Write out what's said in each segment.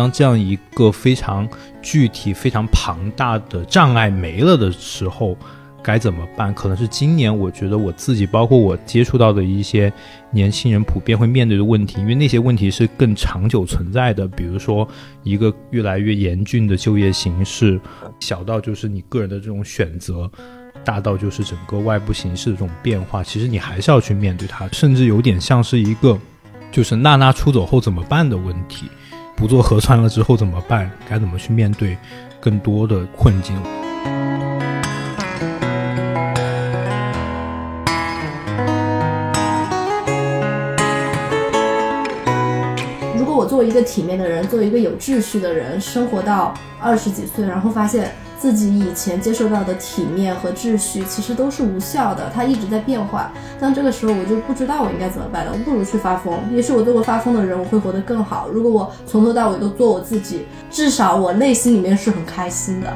当这样一个非常具体、非常庞大的障碍没了的时候，该怎么办？可能是今年我觉得我自己，包括我接触到的一些年轻人，普遍会面对的问题，因为那些问题是更长久存在的。比如说，一个越来越严峻的就业形势，小到就是你个人的这种选择，大到就是整个外部形势的这种变化，其实你还是要去面对它，甚至有点像是一个，就是娜娜出走后怎么办的问题。不做核酸了之后怎么办？该怎么去面对更多的困境？如果我作为一个体面的人，作为一个有秩序的人，生活到二十几岁，然后发现。自己以前接受到的体面和秩序其实都是无效的，它一直在变化。但这个时候我就不知道我应该怎么办了，我不如去发疯。也许我做过发疯的人，我会活得更好。如果我从头到尾都做我自己，至少我内心里面是很开心的。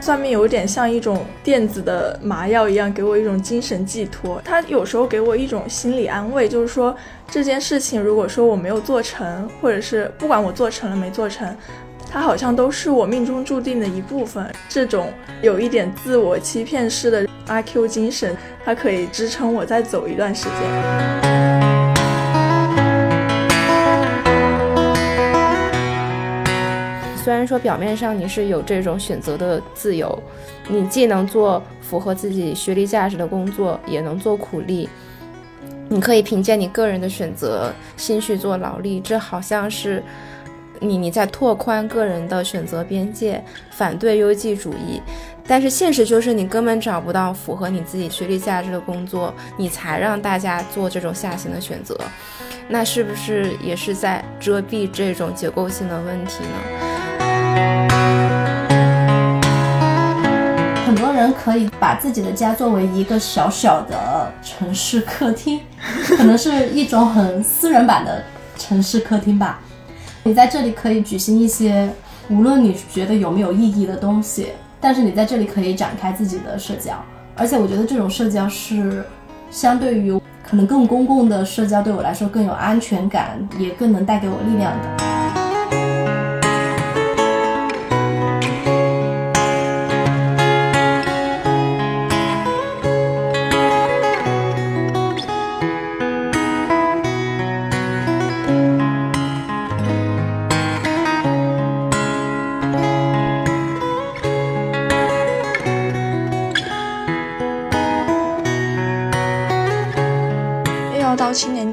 算命有点像一种电子的麻药一样，给我一种精神寄托。它有时候给我一种心理安慰，就是说这件事情如果说我没有做成，或者是不管我做成了没做成，它好像都是我命中注定的一部分。这种有一点自我欺骗式的阿 Q 精神，它可以支撑我再走一段时间。虽然说表面上你是有这种选择的自由，你既能做符合自己学历价值的工作，也能做苦力，你可以凭借你个人的选择心去做劳力，这好像是你你在拓宽个人的选择边界，反对优绩主义。但是现实就是你根本找不到符合你自己学历价值的工作，你才让大家做这种下行的选择，那是不是也是在遮蔽这种结构性的问题呢？很多人可以把自己的家作为一个小小的城市客厅，可能是一种很私人版的城市客厅吧。你在这里可以举行一些无论你觉得有没有意义的东西，但是你在这里可以展开自己的社交，而且我觉得这种社交是相对于可能更公共的社交对我来说更有安全感，也更能带给我力量的。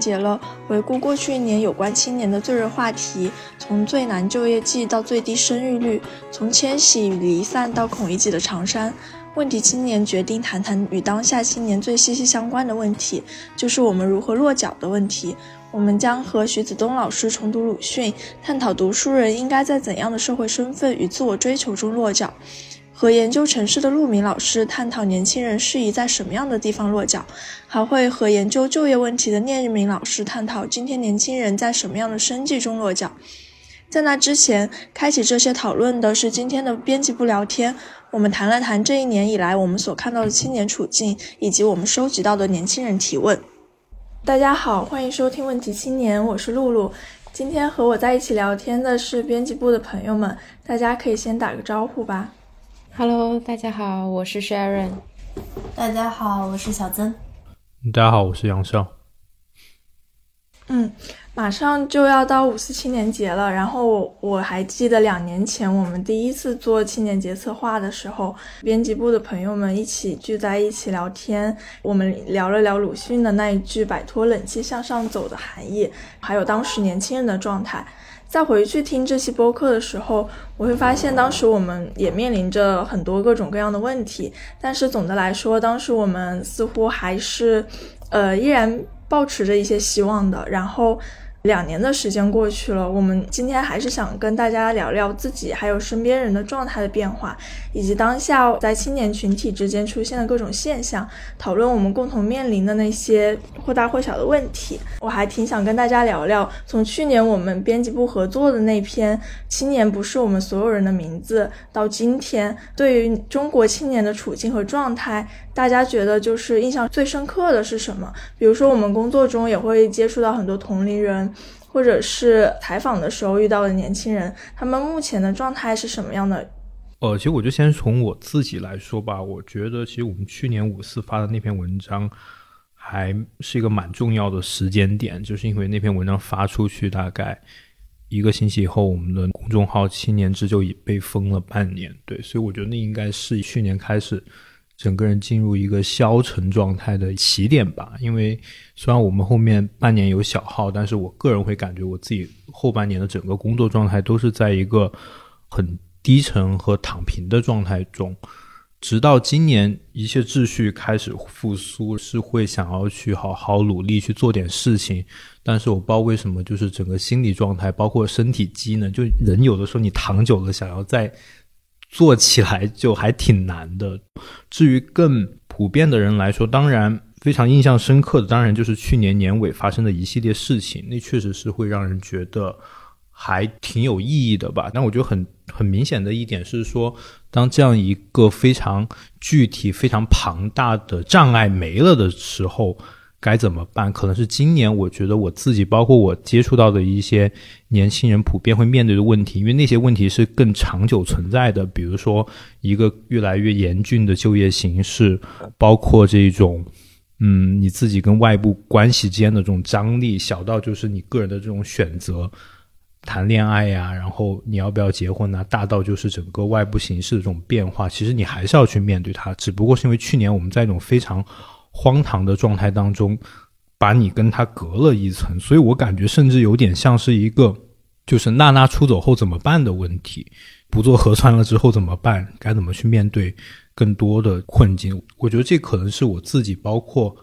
节了，回顾过去一年有关青年的最热话题，从最难就业季到最低生育率，从迁徙与离散到孔乙己的长衫。问题青年决定谈谈与当下青年最息息相关的问题，就是我们如何落脚的问题。我们将和徐子东老师重读鲁迅，探讨读书人应该在怎样的社会身份与自我追求中落脚。和研究城市的陆明老师探讨年轻人适宜在什么样的地方落脚，还会和研究就业问题的聂日明老师探讨今天年轻人在什么样的生计中落脚。在那之前，开启这些讨论的是今天的编辑部聊天。我们谈了谈这一年以来我们所看到的青年处境，以及我们收集到的年轻人提问。大家好，欢迎收听问题青年，我是露露。今天和我在一起聊天的是编辑部的朋友们，大家可以先打个招呼吧。Hello，大家好，我是 Sharon。大家好，我是小曾。大家好，我是杨少。嗯，马上就要到五四青年节了，然后我还记得两年前我们第一次做青年节策划的时候，编辑部的朋友们一起聚在一起聊天，我们聊了聊鲁迅的那一句“摆脱冷气向上走”的含义，还有当时年轻人的状态。再回去听这期播客的时候，我会发现当时我们也面临着很多各种各样的问题，但是总的来说，当时我们似乎还是，呃，依然保持着一些希望的。然后，两年的时间过去了，我们今天还是想跟大家聊聊自己还有身边人的状态的变化，以及当下在青年群体之间出现的各种现象，讨论我们共同面临的那些或大或小的问题。我还挺想跟大家聊聊，从去年我们编辑部合作的那篇《青年不是我们所有人的名字》，到今天对于中国青年的处境和状态，大家觉得就是印象最深刻的是什么？比如说我们工作中也会接触到很多同龄人。或者是采访的时候遇到的年轻人，他们目前的状态是什么样的？呃，其实我就先从我自己来说吧。我觉得，其实我们去年五四发的那篇文章，还是一个蛮重要的时间点，就是因为那篇文章发出去大概一个星期以后，我们的公众号“青年志”就已被封了半年。对，所以我觉得那应该是去年开始。整个人进入一个消沉状态的起点吧，因为虽然我们后面半年有小号，但是我个人会感觉我自己后半年的整个工作状态都是在一个很低沉和躺平的状态中，直到今年一切秩序开始复苏，是会想要去好好努力去做点事情，但是我不知道为什么，就是整个心理状态，包括身体机能，就人有的时候你躺久了，想要在。做起来就还挺难的。至于更普遍的人来说，当然非常印象深刻的，当然就是去年年尾发生的一系列事情，那确实是会让人觉得还挺有意义的吧。但我觉得很很明显的一点是说，当这样一个非常具体、非常庞大的障碍没了的时候。该怎么办？可能是今年，我觉得我自己，包括我接触到的一些年轻人，普遍会面对的问题，因为那些问题是更长久存在的。比如说，一个越来越严峻的就业形势，包括这种，嗯，你自己跟外部关系之间的这种张力，小到就是你个人的这种选择，谈恋爱呀，然后你要不要结婚呢？大到就是整个外部形势的这种变化，其实你还是要去面对它。只不过是因为去年我们在一种非常。荒唐的状态当中，把你跟他隔了一层，所以我感觉甚至有点像是一个，就是娜娜出走后怎么办的问题，不做核酸了之后怎么办？该怎么去面对更多的困境？我觉得这可能是我自己，包括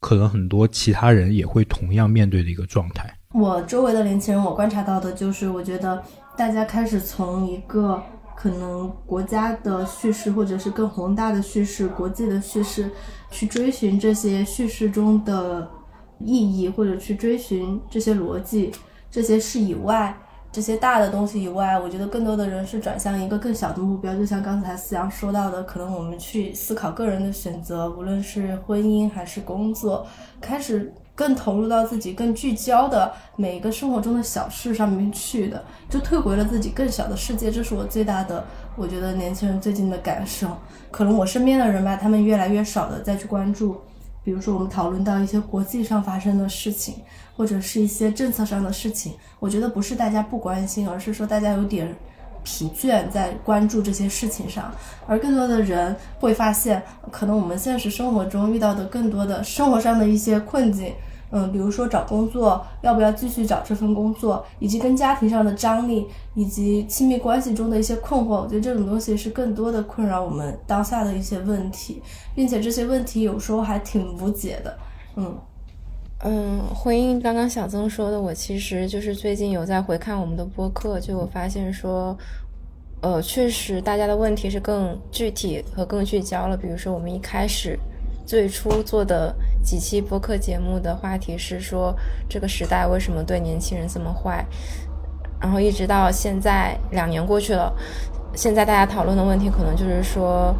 可能很多其他人也会同样面对的一个状态。我周围的年轻人，我观察到的就是，我觉得大家开始从一个。可能国家的叙事，或者是更宏大的叙事、国际的叙事，去追寻这些叙事中的意义，或者去追寻这些逻辑、这些事以外，这些大的东西以外，我觉得更多的人是转向一个更小的目标。就像刚才思阳说到的，可能我们去思考个人的选择，无论是婚姻还是工作，开始。更投入到自己更聚焦的每一个生活中的小事上面去的，就退回了自己更小的世界。这是我最大的，我觉得年轻人最近的感受。可能我身边的人吧，他们越来越少的再去关注，比如说我们讨论到一些国际上发生的事情，或者是一些政策上的事情。我觉得不是大家不关心，而是说大家有点。疲倦在关注这些事情上，而更多的人会发现，可能我们现实生活中遇到的更多的生活上的一些困境，嗯，比如说找工作，要不要继续找这份工作，以及跟家庭上的张力，以及亲密关系中的一些困惑，我觉得这种东西是更多的困扰我们当下的一些问题，并且这些问题有时候还挺无解的，嗯。嗯，回应刚刚小曾说的，我其实就是最近有在回看我们的播客，就我发现说，呃，确实大家的问题是更具体和更聚焦了。比如说我们一开始最初做的几期播客节目的话题是说这个时代为什么对年轻人这么坏，然后一直到现在两年过去了，现在大家讨论的问题可能就是说。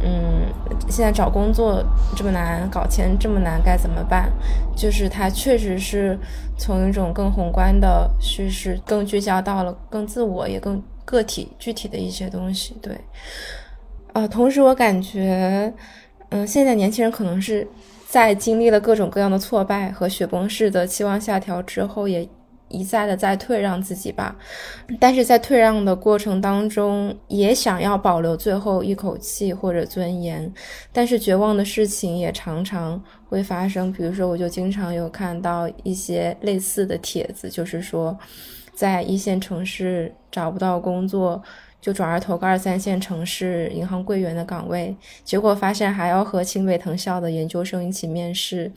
嗯，现在找工作这么难，搞钱这么难，该怎么办？就是它确实是从一种更宏观的叙事，更聚焦到了更自我，也更个体、具体的一些东西。对，呃，同时我感觉，嗯，现在年轻人可能是在经历了各种各样的挫败和雪崩式的期望下调之后，也。一再的在退让自己吧，但是在退让的过程当中，也想要保留最后一口气或者尊严，但是绝望的事情也常常会发生。比如说，我就经常有看到一些类似的帖子，就是说，在一线城市找不到工作，就转而投个二三线城市银行柜员的岗位，结果发现还要和清北藤校的研究生一起面试。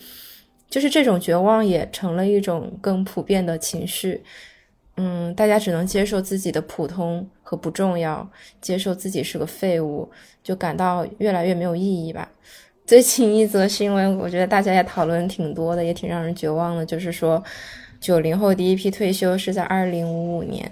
就是这种绝望也成了一种更普遍的情绪。嗯，大家只能接受自己的普通和不重要，接受自己是个废物，就感到越来越没有意义吧。最近一则新闻，我觉得大家也讨论挺多的，也挺让人绝望的，就是说，九零后第一批退休是在二零五五年。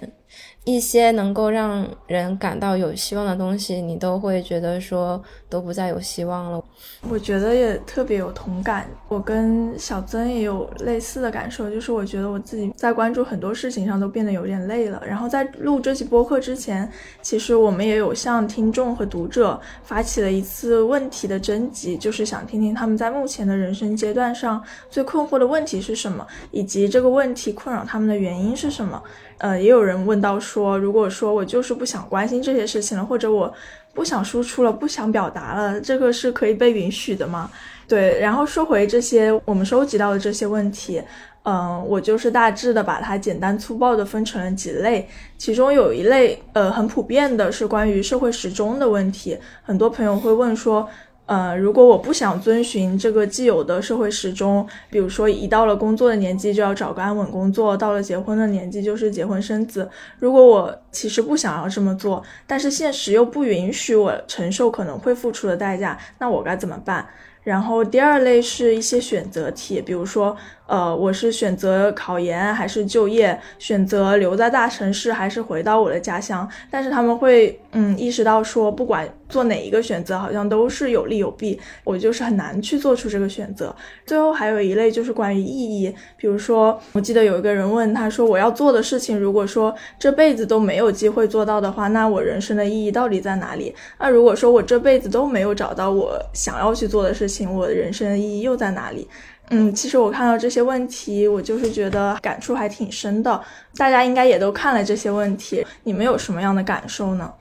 一些能够让人感到有希望的东西，你都会觉得说都不再有希望了。我觉得也特别有同感，我跟小曾也有类似的感受，就是我觉得我自己在关注很多事情上都变得有点累了。然后在录这期播客之前，其实我们也有向听众和读者发起了一次问题的征集，就是想听听他们在目前的人生阶段上最困惑的问题是什么，以及这个问题困扰他们的原因是什么。呃，也有人问到说，如果说我就是不想关心这些事情了，或者我不想输出了，不想表达了，这个是可以被允许的吗？对，然后说回这些我们收集到的这些问题，嗯，我就是大致的把它简单粗暴的分成了几类，其中有一类，呃，很普遍的是关于社会时钟的问题，很多朋友会问说。呃，如果我不想遵循这个既有的社会时钟，比如说一到了工作的年纪就要找个安稳工作，到了结婚的年纪就是结婚生子。如果我其实不想要这么做，但是现实又不允许我承受可能会付出的代价，那我该怎么办？然后第二类是一些选择题，比如说。呃，我是选择考研还是就业？选择留在大城市还是回到我的家乡？但是他们会，嗯，意识到说，不管做哪一个选择，好像都是有利有弊，我就是很难去做出这个选择。最后还有一类就是关于意义，比如说，我记得有一个人问他说，我要做的事情，如果说这辈子都没有机会做到的话，那我人生的意义到底在哪里？那如果说我这辈子都没有找到我想要去做的事情，我的人生意义又在哪里？嗯，其实我看到这些问题，我就是觉得感触还挺深的。大家应该也都看了这些问题，你们有什么样的感受呢？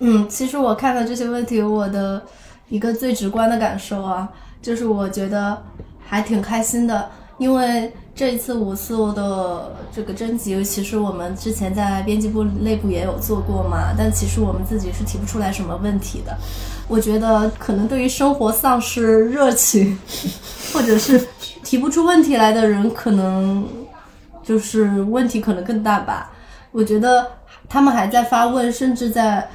嗯，其实我看到这些问题，我的一个最直观的感受啊，就是我觉得还挺开心的，因为这一次五四我的这个征集，其实我们之前在编辑部内部也有做过嘛，但其实我们自己是提不出来什么问题的。我觉得可能对于生活丧失热情，或者是提不出问题来的人，可能就是问题可能更大吧。我觉得他们还在发问，甚至在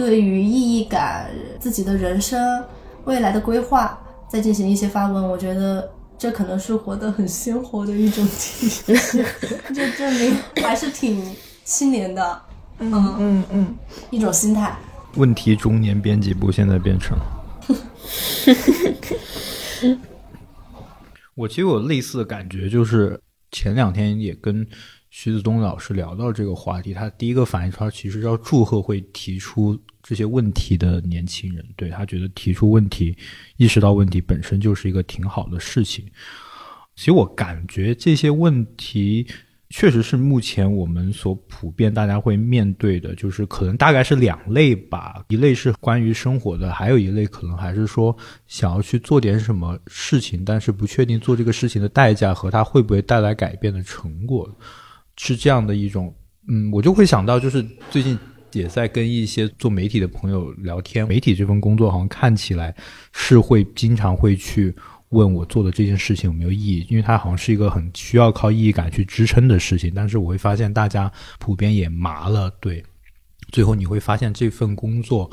对于意义感、自己的人生、未来的规划再进行一些发问。我觉得这可能是活得很鲜活的一种体现，就证明还是挺青年的。嗯嗯嗯，一种心态。问题中年编辑部现在变成，我其实有类似的感觉，就是前两天也跟徐子东老师聊到这个话题，他第一个反应他其实要祝贺会提出这些问题的年轻人，对他觉得提出问题、意识到问题本身就是一个挺好的事情。其实我感觉这些问题。确实是目前我们所普遍大家会面对的，就是可能大概是两类吧。一类是关于生活的，还有一类可能还是说想要去做点什么事情，但是不确定做这个事情的代价和它会不会带来改变的成果，是这样的一种。嗯，我就会想到，就是最近也在跟一些做媒体的朋友聊天，媒体这份工作好像看起来是会经常会去。问我做的这件事情有没有意义？因为它好像是一个很需要靠意义感去支撑的事情。但是我会发现大家普遍也麻了，对。最后你会发现这份工作，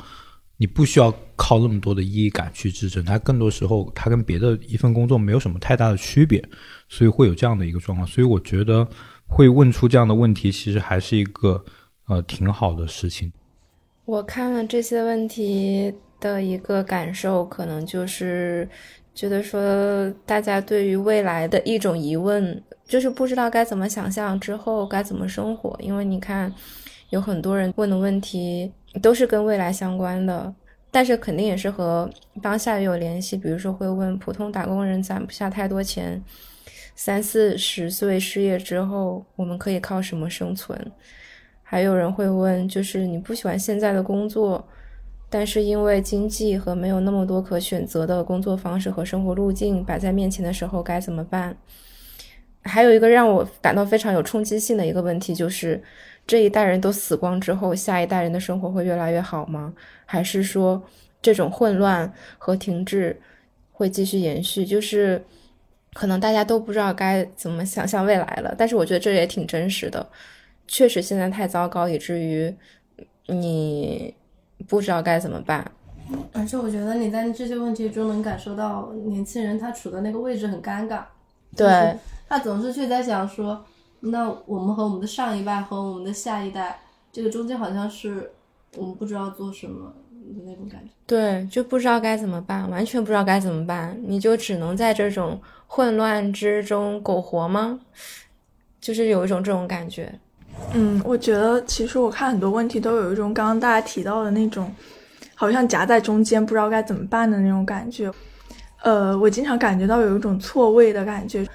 你不需要靠那么多的意义感去支撑，它更多时候它跟别的一份工作没有什么太大的区别，所以会有这样的一个状况。所以我觉得会问出这样的问题，其实还是一个呃挺好的事情。我看了这些问题的一个感受，可能就是。觉得说，大家对于未来的一种疑问，就是不知道该怎么想象之后该怎么生活。因为你看，有很多人问的问题都是跟未来相关的，但是肯定也是和当下有联系。比如说，会问普通打工人攒不下太多钱，三四十岁失业之后，我们可以靠什么生存？还有人会问，就是你不喜欢现在的工作。但是因为经济和没有那么多可选择的工作方式和生活路径摆在面前的时候该怎么办？还有一个让我感到非常有冲击性的一个问题就是，这一代人都死光之后，下一代人的生活会越来越好吗？还是说这种混乱和停滞会继续延续？就是可能大家都不知道该怎么想象未来了。但是我觉得这也挺真实的，确实现在太糟糕，以至于你不知道该怎么办。而且我觉得你在这些问题中能感受到年轻人他处的那个位置很尴尬，对他总是去在想说，那我们和我们的上一代和我们的下一代，这个中间好像是我们不知道做什么的那种感觉。对，就不知道该怎么办，完全不知道该怎么办，你就只能在这种混乱之中苟活吗？就是有一种这种感觉。嗯，我觉得其实我看很多问题都有一种刚刚大家提到的那种。好像夹在中间，不知道该怎么办的那种感觉。呃，我经常感觉到有一种错位的感觉。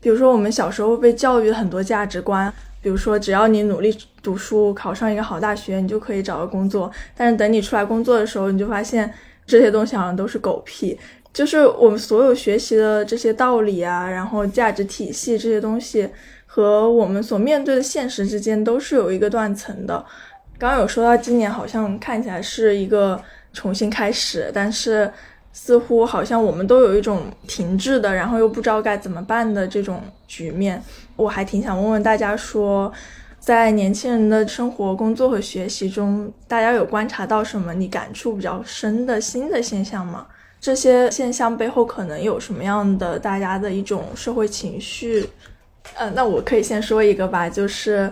比如说，我们小时候被教育很多价值观，比如说，只要你努力读书，考上一个好大学，你就可以找个工作。但是等你出来工作的时候，你就发现这些东西好像都是狗屁。就是我们所有学习的这些道理啊，然后价值体系这些东西，和我们所面对的现实之间都是有一个断层的。刚刚有说到，今年好像看起来是一个重新开始，但是似乎好像我们都有一种停滞的，然后又不知道该怎么办的这种局面。我还挺想问问大家，说在年轻人的生活、工作和学习中，大家有观察到什么你感触比较深的新的现象吗？这些现象背后可能有什么样的大家的一种社会情绪？呃，那我可以先说一个吧，就是。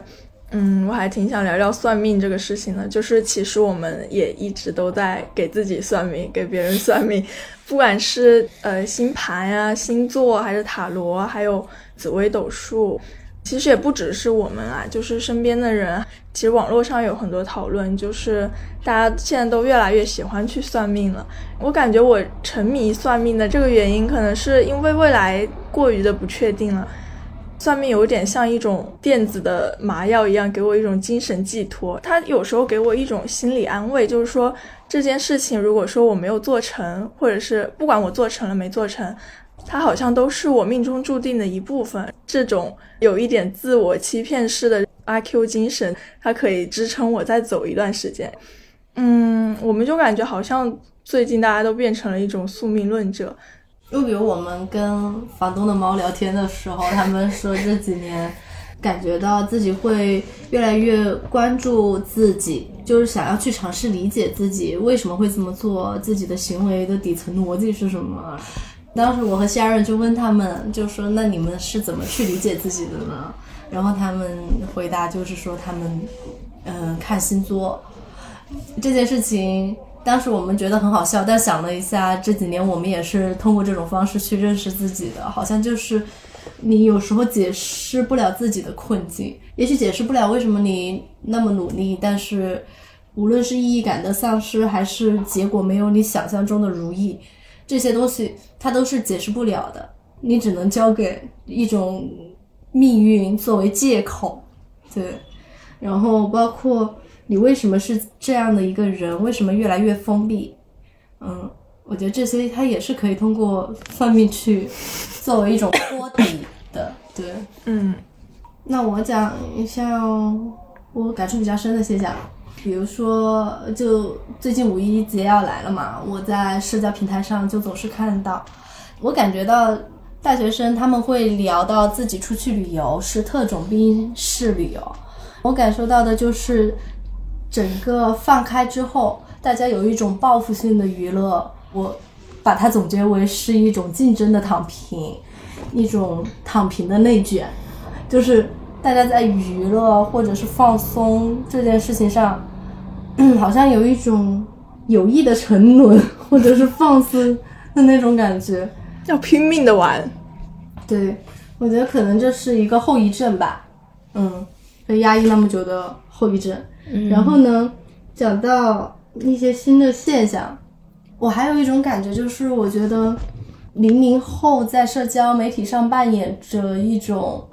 嗯，我还挺想聊聊算命这个事情的。就是其实我们也一直都在给自己算命，给别人算命，不管是呃星盘呀、星座，还是塔罗，还有紫微斗数。其实也不只是我们啊，就是身边的人。其实网络上有很多讨论，就是大家现在都越来越喜欢去算命了。我感觉我沉迷算命的这个原因，可能是因为未来过于的不确定了。算命有点像一种电子的麻药一样，给我一种精神寄托。它有时候给我一种心理安慰，就是说这件事情如果说我没有做成，或者是不管我做成了没做成，它好像都是我命中注定的一部分。这种有一点自我欺骗式的阿 Q 精神，它可以支撑我再走一段时间。嗯，我们就感觉好像最近大家都变成了一种宿命论者。就比如我们跟房东的猫聊天的时候，他们说这几年感觉到自己会越来越关注自己，就是想要去尝试理解自己为什么会这么做，自己的行为的底层逻辑是什么。当时我和夏润就问他们，就说那你们是怎么去理解自己的呢？然后他们回答就是说他们嗯看星座这件事情。当时我们觉得很好笑，但想了一下，这几年我们也是通过这种方式去认识自己的。好像就是你有时候解释不了自己的困境，也许解释不了为什么你那么努力，但是无论是意义感的丧失，还是结果没有你想象中的如意，这些东西它都是解释不了的。你只能交给一种命运作为借口，对，然后包括。你为什么是这样的一个人？为什么越来越封闭？嗯，我觉得这些他也是可以通过算命去作为一种托底的。对，嗯。那我讲一下我感触比较深的现象，比如说，就最近五一节要来了嘛，我在社交平台上就总是看到，我感觉到大学生他们会聊到自己出去旅游是特种兵式旅游，我感受到的就是。整个放开之后，大家有一种报复性的娱乐，我把它总结为是一种竞争的躺平，一种躺平的内卷，就是大家在娱乐或者是放松这件事情上，好像有一种有意的沉沦或者是放肆的那种感觉，要拼命的玩。对，我觉得可能这是一个后遗症吧，嗯，被压抑那么久的后遗症。然后呢，讲到一些新的现象，我还有一种感觉，就是我觉得零零后在社交媒体上扮演着一种，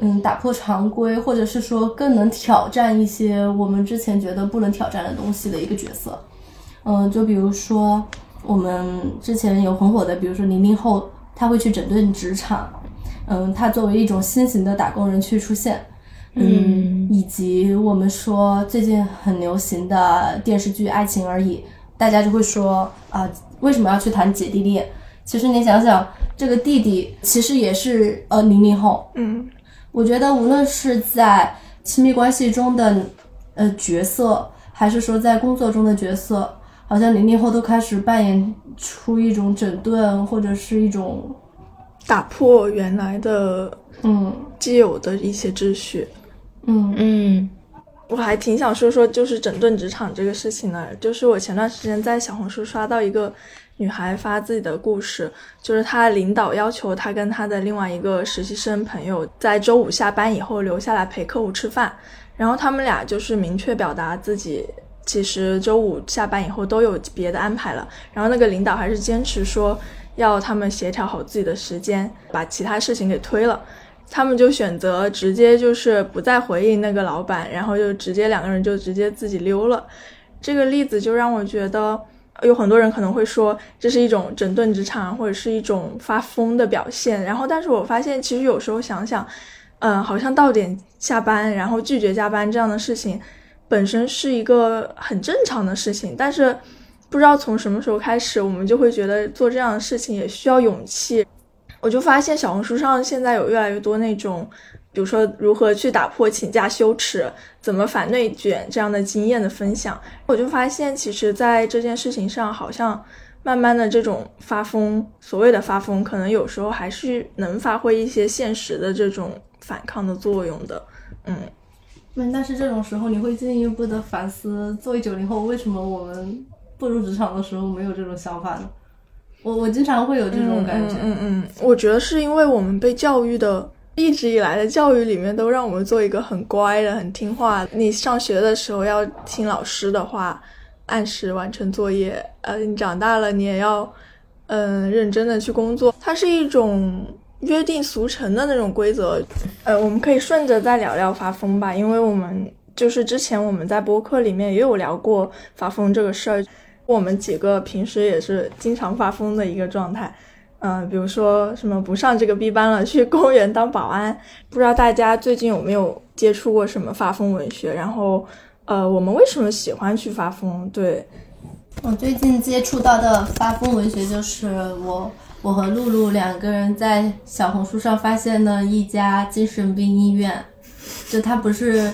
嗯，打破常规，或者是说更能挑战一些我们之前觉得不能挑战的东西的一个角色。嗯，就比如说我们之前有很火的，比如说零零后他会去整顿职场，嗯，他作为一种新型的打工人去出现。嗯，以及我们说最近很流行的电视剧《爱情而已》，大家就会说啊，为什么要去谈姐弟恋？其实你想想，这个弟弟其实也是呃零零后。嗯我觉得无论是在亲密关系中的呃角色，还是说在工作中的角色，好像零零后都开始扮演出一种整顿或者是一种打破原来的嗯既有的一些秩序。嗯嗯嗯我还挺想说说就是整顿职场这个事情的，就是我前段时间在小红书刷到一个女孩发自己的故事，就是她领导要求她跟她的另外一个实习生朋友在周五下班以后留下来陪客户吃饭，然后他们俩就是明确表达自己其实周五下班以后都有别的安排了，然后那个领导还是坚持说要他们协调好自己的时间，把其他事情给推了。他们就选择直接就是不再回应那个老板，然后就直接两个人就直接自己溜了。这个例子就让我觉得，有很多人可能会说这是一种整顿职场或者是一种发疯的表现。然后，但是我发现其实有时候想想，嗯，好像到点下班然后拒绝加班这样的事情，本身是一个很正常的事情，但是不知道从什么时候开始，我们就会觉得做这样的事情也需要勇气。我就发现小红书上现在有越来越多那种，比如说如何去打破请假羞耻，怎么反内卷这样的经验的分享。我就发现，其实在这件事情上，好像慢慢的这种发疯，所谓的发疯，可能有时候还是能发挥一些现实的这种反抗的作用的。嗯，那但是这种时候你会进一步的反思，作为九零后，为什么我们步入职场的时候没有这种想法呢？我我经常会有这种感觉。嗯嗯嗯，我觉得是因为我们被教育的，一直以来的教育里面都让我们做一个很乖的、很听话。你上学的时候要听老师的话，按时完成作业。呃，你长大了你也要，嗯、认真的去工作。它是一种约定俗成的那种规则。呃，我们可以顺着再聊聊发疯吧，因为我们就是之前我们在播客里面也有聊过发疯这个事儿。我们几个平时也是经常发疯的一个状态，嗯、比如说什么不上这个 B 班了，去公园当保安。不知道大家最近有没有接触过什么发疯文学？然后，呃，我们为什么喜欢去发疯？对，我最近接触到的发疯文学，就是我我和露露两个人在小红书上发现的一家精神病医院，就它不是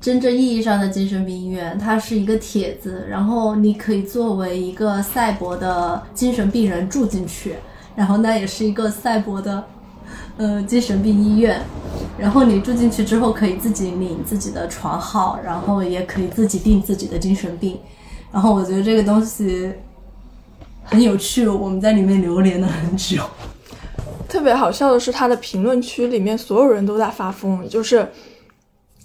真正意义上的精神病医院，它是一个帖子，然后你可以作为一个赛博的精神病人住进去，然后那也是一个赛博的呃精神病医院，然后你住进去之后可以自己领自己的床号，然后也可以自己定自己的精神病。然后我觉得这个东西很有趣，我们在里面流连了很久。特别好笑的是，他的评论区里面所有人都在发疯，就是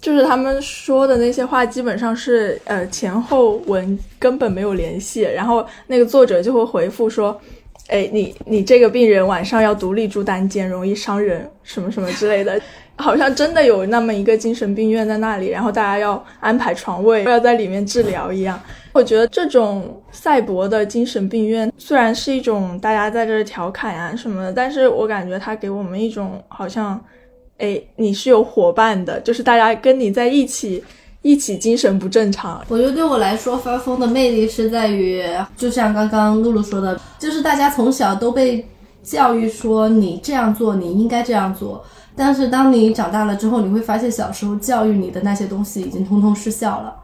就是他们说的那些话，基本上是呃前后文根本没有联系，然后那个作者就会回复说。哎，你你这个病人晚上要独立住单间，容易伤人，什么什么之类的，好像真的有那么一个精神病院在那里，然后大家要安排床位，要在里面治疗一样。我觉得这种赛博的精神病院虽然是一种大家在这儿调侃啊什么的，但是我感觉它给我们一种好像，哎，你是有伙伴的，就是大家跟你在一起。一起精神不正常，我觉得对我来说，发疯的魅力是在于，就像刚刚露露说的，就是大家从小都被教育说你这样做，你应该这样做。但是当你长大了之后，你会发现小时候教育你的那些东西已经通通失效了。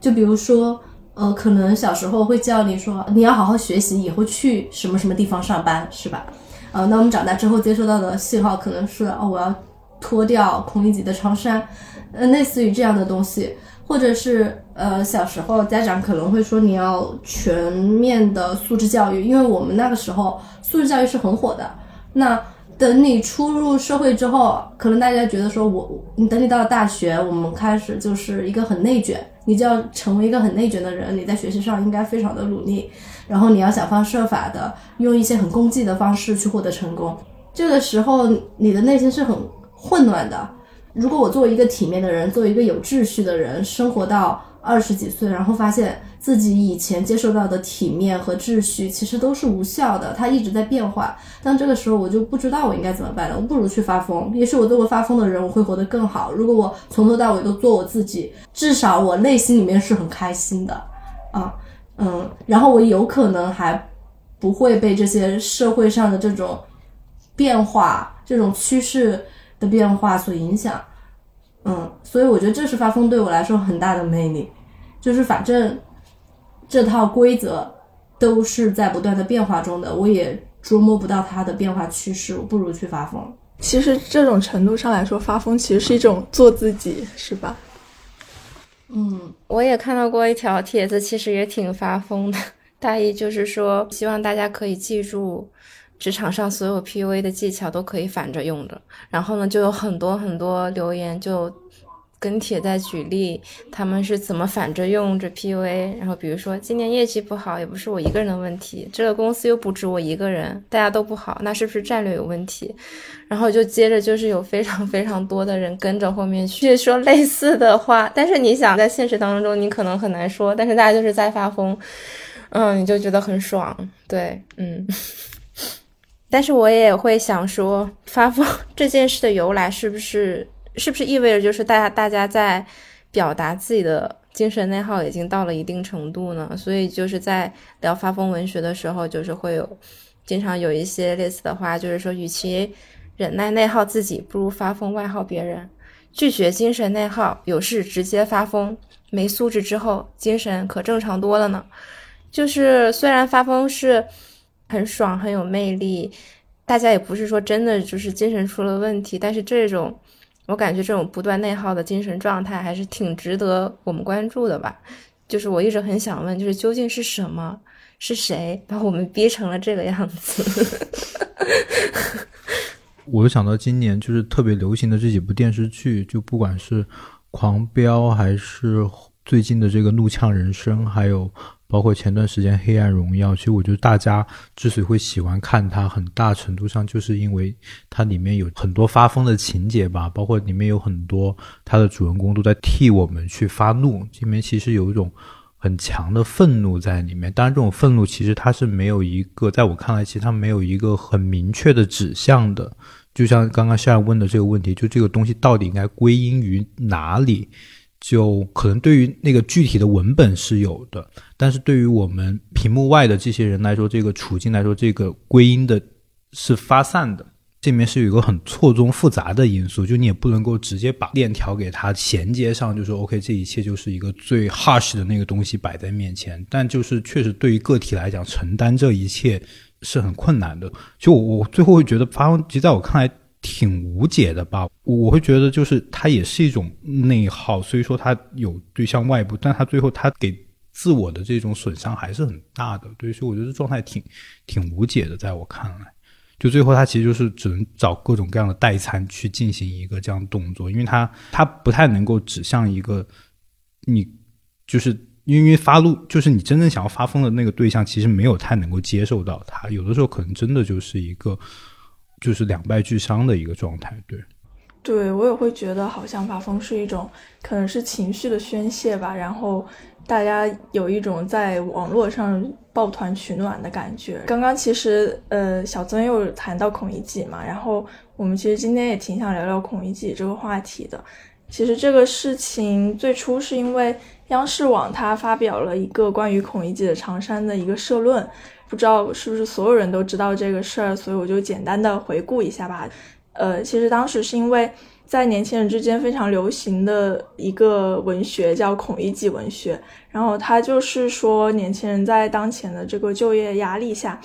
就比如说，呃，可能小时候会教你说你要好好学习，以后去什么什么地方上班，是吧？呃，那我们长大之后接收到的信号可能是哦，我要脱掉孔乙己的长衫，呃，类似于这样的东西。或者是呃，小时候家长可能会说你要全面的素质教育，因为我们那个时候素质教育是很火的。那等你出入社会之后，可能大家觉得说我，你等你到了大学，我们开始就是一个很内卷，你就要成为一个很内卷的人，你在学习上应该非常的努力，然后你要想方设法的用一些很功绩的方式去获得成功。这个时候你的内心是很混乱的。如果我作为一个体面的人，作为一个有秩序的人，生活到二十几岁，然后发现自己以前接受到的体面和秩序其实都是无效的，它一直在变化。但这个时候我就不知道我应该怎么办了，我不如去发疯。也许我作为发疯的人，我会活得更好。如果我从头到尾都做我自己，至少我内心里面是很开心的啊，嗯，然后我有可能还不会被这些社会上的这种。变化、这种趋势的变化所影响。嗯，所以我觉得这是发疯对我来说很大的魅力，就是反正这套规则都是在不断的变化中的，我也捉摸不到它的变化趋势，我不如去发疯。其实这种程度上来说，发疯其实是一种做自己，是吧？嗯，我也看到过一条帖子，其实也挺发疯的，大意就是说，希望大家可以记住，职场上所有 PUA 的技巧都可以反着用的。然后呢，就有很多很多留言就。跟帖在举例，他们是怎么反着用这 PUA？然后比如说今年业绩不好，也不是我一个人的问题，这个公司又不止我一个人，大家都不好，那是不是战略有问题？然后就接着就是有非常非常多的人跟着后面去说类似的话，但是你想在现实当中，你可能很难说，但是大家就是在发疯，嗯，你就觉得很爽，对，嗯。但是我也会想说，发疯 这件事的由来是不是？是不是意味着就是大家大家在表达自己的精神内耗已经到了一定程度呢？所以就是在聊发疯文学的时候，就是会有经常有一些类似的话，就是说，与其忍耐内耗自己，不如发疯外耗别人。拒绝精神内耗，有事直接发疯，没素质之后精神可正常多了呢。就是虽然发疯是很爽很有魅力，大家也不是说真的就是精神出了问题，但是这种。我感觉这种不断内耗的精神状态还是挺值得我们关注的吧。就是我一直很想问，就是究竟是什么，是谁把我们逼成了这个样子？我就想到今年就是特别流行的这几部电视剧，就不管是《狂飙》还是最近的这个《怒呛人生》，还有。包括前段时间《黑暗荣耀》，其实我觉得大家之所以会喜欢看它，很大程度上就是因为它里面有很多发疯的情节吧。包括里面有很多它的主人公都在替我们去发怒，里面其实有一种很强的愤怒在里面。当然，这种愤怒其实它是没有一个，在我看来，其实它没有一个很明确的指向的。就像刚刚夏问的这个问题，就这个东西到底应该归因于哪里？就可能对于那个具体的文本是有的，但是对于我们屏幕外的这些人来说，这个处境来说，这个归因的是发散的。这里面是有一个很错综复杂的因素，就你也不能够直接把链条给它衔接上，就说 OK，这一切就是一个最 harsh 的那个东西摆在面前。但就是确实对于个体来讲，承担这一切是很困难的。就我我最后会觉得，发其实在我看来。挺无解的吧，我会觉得就是它也是一种内耗，所以说它有对象外部，但它最后它给自我的这种损伤还是很大的，所以我觉得状态挺挺无解的，在我看来，就最后他其实就是只能找各种各样的代餐去进行一个这样动作，因为他他不太能够指向一个你就是因为发怒，就是你真正想要发疯的那个对象，其实没有太能够接受到他，有的时候可能真的就是一个。就是两败俱伤的一个状态，对，对我也会觉得好像发疯是一种可能是情绪的宣泄吧，然后大家有一种在网络上抱团取暖的感觉。刚刚其实呃小曾又谈到孔乙己嘛，然后我们其实今天也挺想聊聊孔乙己这个话题的。其实这个事情最初是因为央视网它发表了一个关于孔乙己的长衫的一个社论。不知道是不是所有人都知道这个事儿，所以我就简单的回顾一下吧。呃，其实当时是因为在年轻人之间非常流行的一个文学叫孔乙己文学，然后它就是说年轻人在当前的这个就业压力下，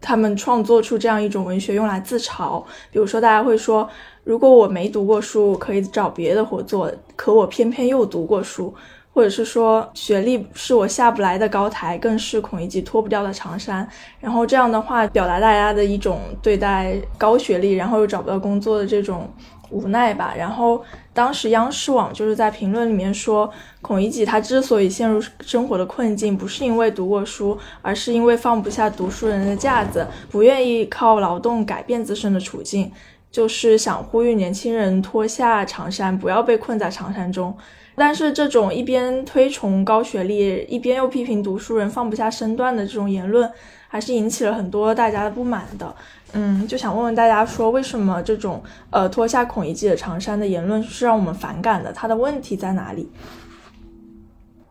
他们创作出这样一种文学用来自嘲。比如说大家会说，如果我没读过书，我可以找别的活做，可我偏偏又读过书。或者是说学历是我下不来的高台，更是孔乙己脱不掉的长衫。然后这样的话，表达大家的一种对待高学历，然后又找不到工作的这种无奈吧。然后当时央视网就是在评论里面说，孔乙己他之所以陷入生活的困境，不是因为读过书，而是因为放不下读书人的架子，不愿意靠劳动改变自身的处境，就是想呼吁年轻人脱下长衫，不要被困在长衫中。但是这种一边推崇高学历，一边又批评读书人放不下身段的这种言论，还是引起了很多大家的不满的。嗯，就想问问大家说，为什么这种呃脱下孔乙己的长衫的言论是让我们反感的？它的问题在哪里？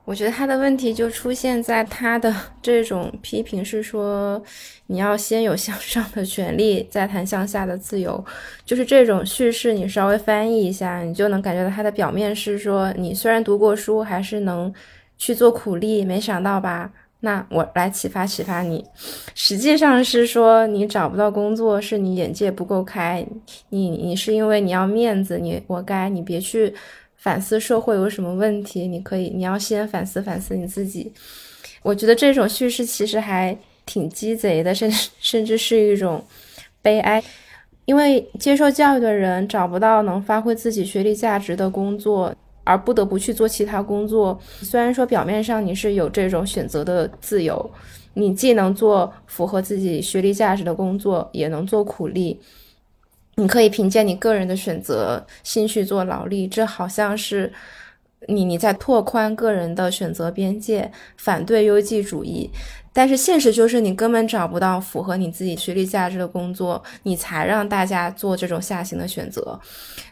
我觉得他的问题就出现在他的 这种批评是说，你要先有向上的权利，再谈向下的自由，就是这种叙事。你稍微翻译一下，你就能感觉到他的表面是说，你虽然读过书，还是能去做苦力，没想到吧？那我来启发启发你。实际上是说，你找不到工作，是你眼界不够开，你你是因为你要面子，你活该，你别去。反思社会有什么问题？你可以，你要先反思反思你自己。我觉得这种叙事其实还挺鸡贼的，甚至甚至是一种悲哀。因为接受教育的人找不到能发挥自己学历价值的工作，而不得不去做其他工作。虽然说表面上你是有这种选择的自由，你既能做符合自己学历价值的工作，也能做苦力。你可以凭借你个人的选择心去做劳力，这好像是你你在拓宽个人的选择边界，反对优绩主义。但是现实就是你根本找不到符合你自己学历价值的工作，你才让大家做这种下行的选择，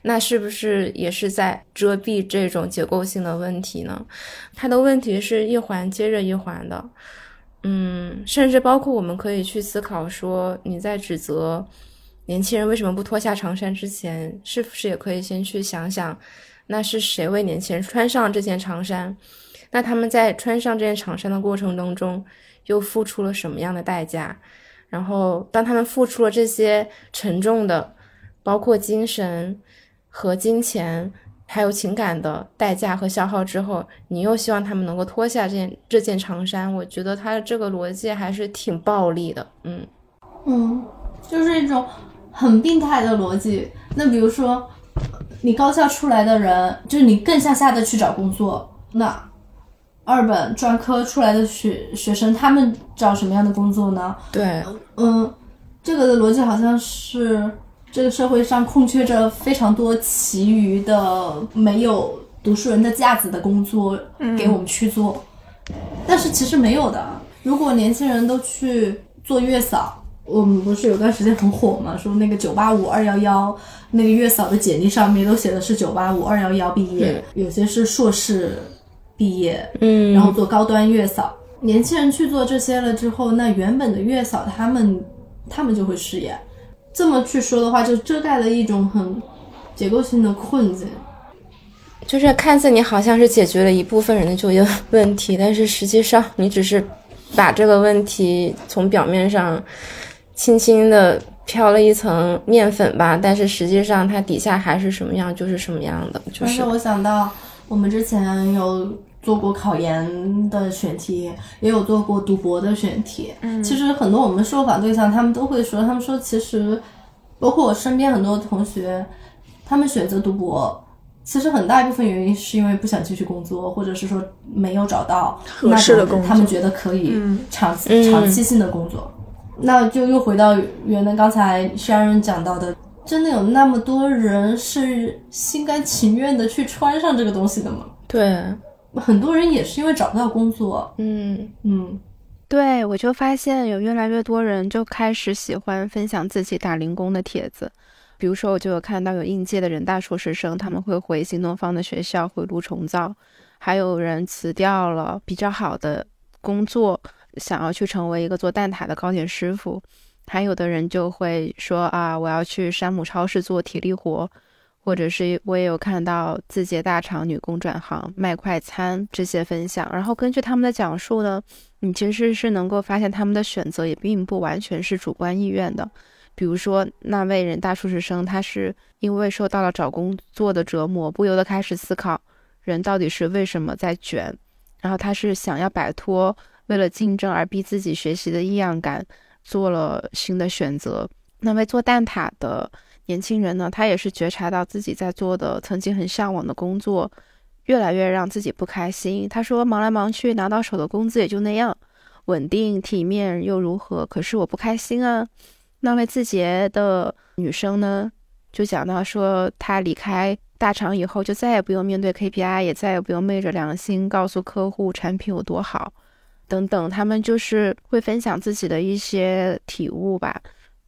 那是不是也是在遮蔽这种结构性的问题呢？它的问题是一环接着一环的，嗯，甚至包括我们可以去思考说你在指责。年轻人为什么不脱下长衫？之前是不是也可以先去想想，那是谁为年轻人穿上这件长衫？那他们在穿上这件长衫的过程当中，又付出了什么样的代价？然后，当他们付出了这些沉重的，包括精神和金钱，还有情感的代价和消耗之后，你又希望他们能够脱下这件这件长衫？我觉得他的这个逻辑还是挺暴力的。嗯嗯，就是一种。很病态的逻辑。那比如说，你高校出来的人，就是你更向下的去找工作。那二本专科出来的学学生，他们找什么样的工作呢？对，嗯，这个的逻辑好像是这个社会上空缺着非常多其余的没有读书人的架子的工作给我们去做，但是其实没有的。如果年轻人都去做月嫂。我们不是有段时间很火嘛？说那个九八五二幺幺，那个月嫂的简历上面都写的是九八五二幺幺毕业，有些是硕士毕业，嗯，然后做高端月嫂。年轻人去做这些了之后，那原本的月嫂他们他们就会失业。这么去说的话，就遮盖了一种很结构性的困境。就是看似你好像是解决了一部分人的就业问题，但是实际上你只是把这个问题从表面上。轻轻的飘了一层面粉吧，但是实际上它底下还是什么样就是什么样的。就是我想到我们之前有做过考研的选题，也有做过读博的选题。嗯，其实很多我们受访对象他们都会说，他们说其实包括我身边很多同学，他们选择读博，其实很大一部分原因是因为不想继续工作，或者是说没有找到合适的工作，他们觉得可以长长期性的工作。那就又回到原来刚才 Sharon 讲到的，真的有那么多人是心甘情愿的去穿上这个东西的吗？对，很多人也是因为找不到工作。嗯嗯，对，我就发现有越来越多人就开始喜欢分享自己打零工的帖子，比如说我就有看到有应届的人大硕士生，他们会回新东方的学校回炉重造，还有人辞掉了比较好的工作。想要去成为一个做蛋挞的糕点师傅，还有的人就会说啊，我要去山姆超市做体力活，或者是我也有看到字节大厂女工转行卖快餐这些分享。然后根据他们的讲述呢，你其实是能够发现他们的选择也并不完全是主观意愿的。比如说那位人大硕士生，他是因为受到了找工作的折磨，不由得开始思考人到底是为什么在卷，然后他是想要摆脱。为了竞争而逼自己学习的异样感，做了新的选择。那位做蛋挞的年轻人呢？他也是觉察到自己在做的曾经很向往的工作，越来越让自己不开心。他说：“忙来忙去，拿到手的工资也就那样，稳定体面又如何？可是我不开心啊。”那位字节的女生呢，就讲到说，她离开大厂以后，就再也不用面对 KPI，也再也不用昧着良心告诉客户产品有多好。等等，他们就是会分享自己的一些体悟吧，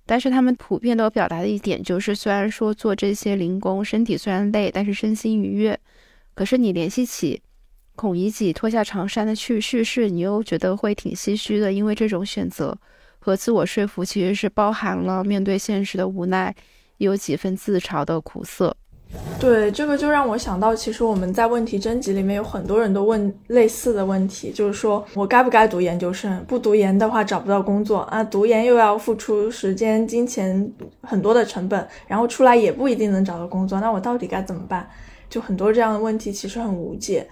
但是他们普遍都表达的一点就是，虽然说做这些零工，身体虽然累，但是身心愉悦。可是你联系起孔乙己脱下长衫的去叙事，你又觉得会挺唏嘘的，因为这种选择和自我说服其实是包含了面对现实的无奈，有几分自嘲的苦涩。对，这个就让我想到，其实我们在问题征集里面有很多人都问类似的问题，就是说我该不该读研究生？不读研的话找不到工作啊，读研又要付出时间、金钱很多的成本，然后出来也不一定能找到工作，那我到底该怎么办？就很多这样的问题，其实很无解。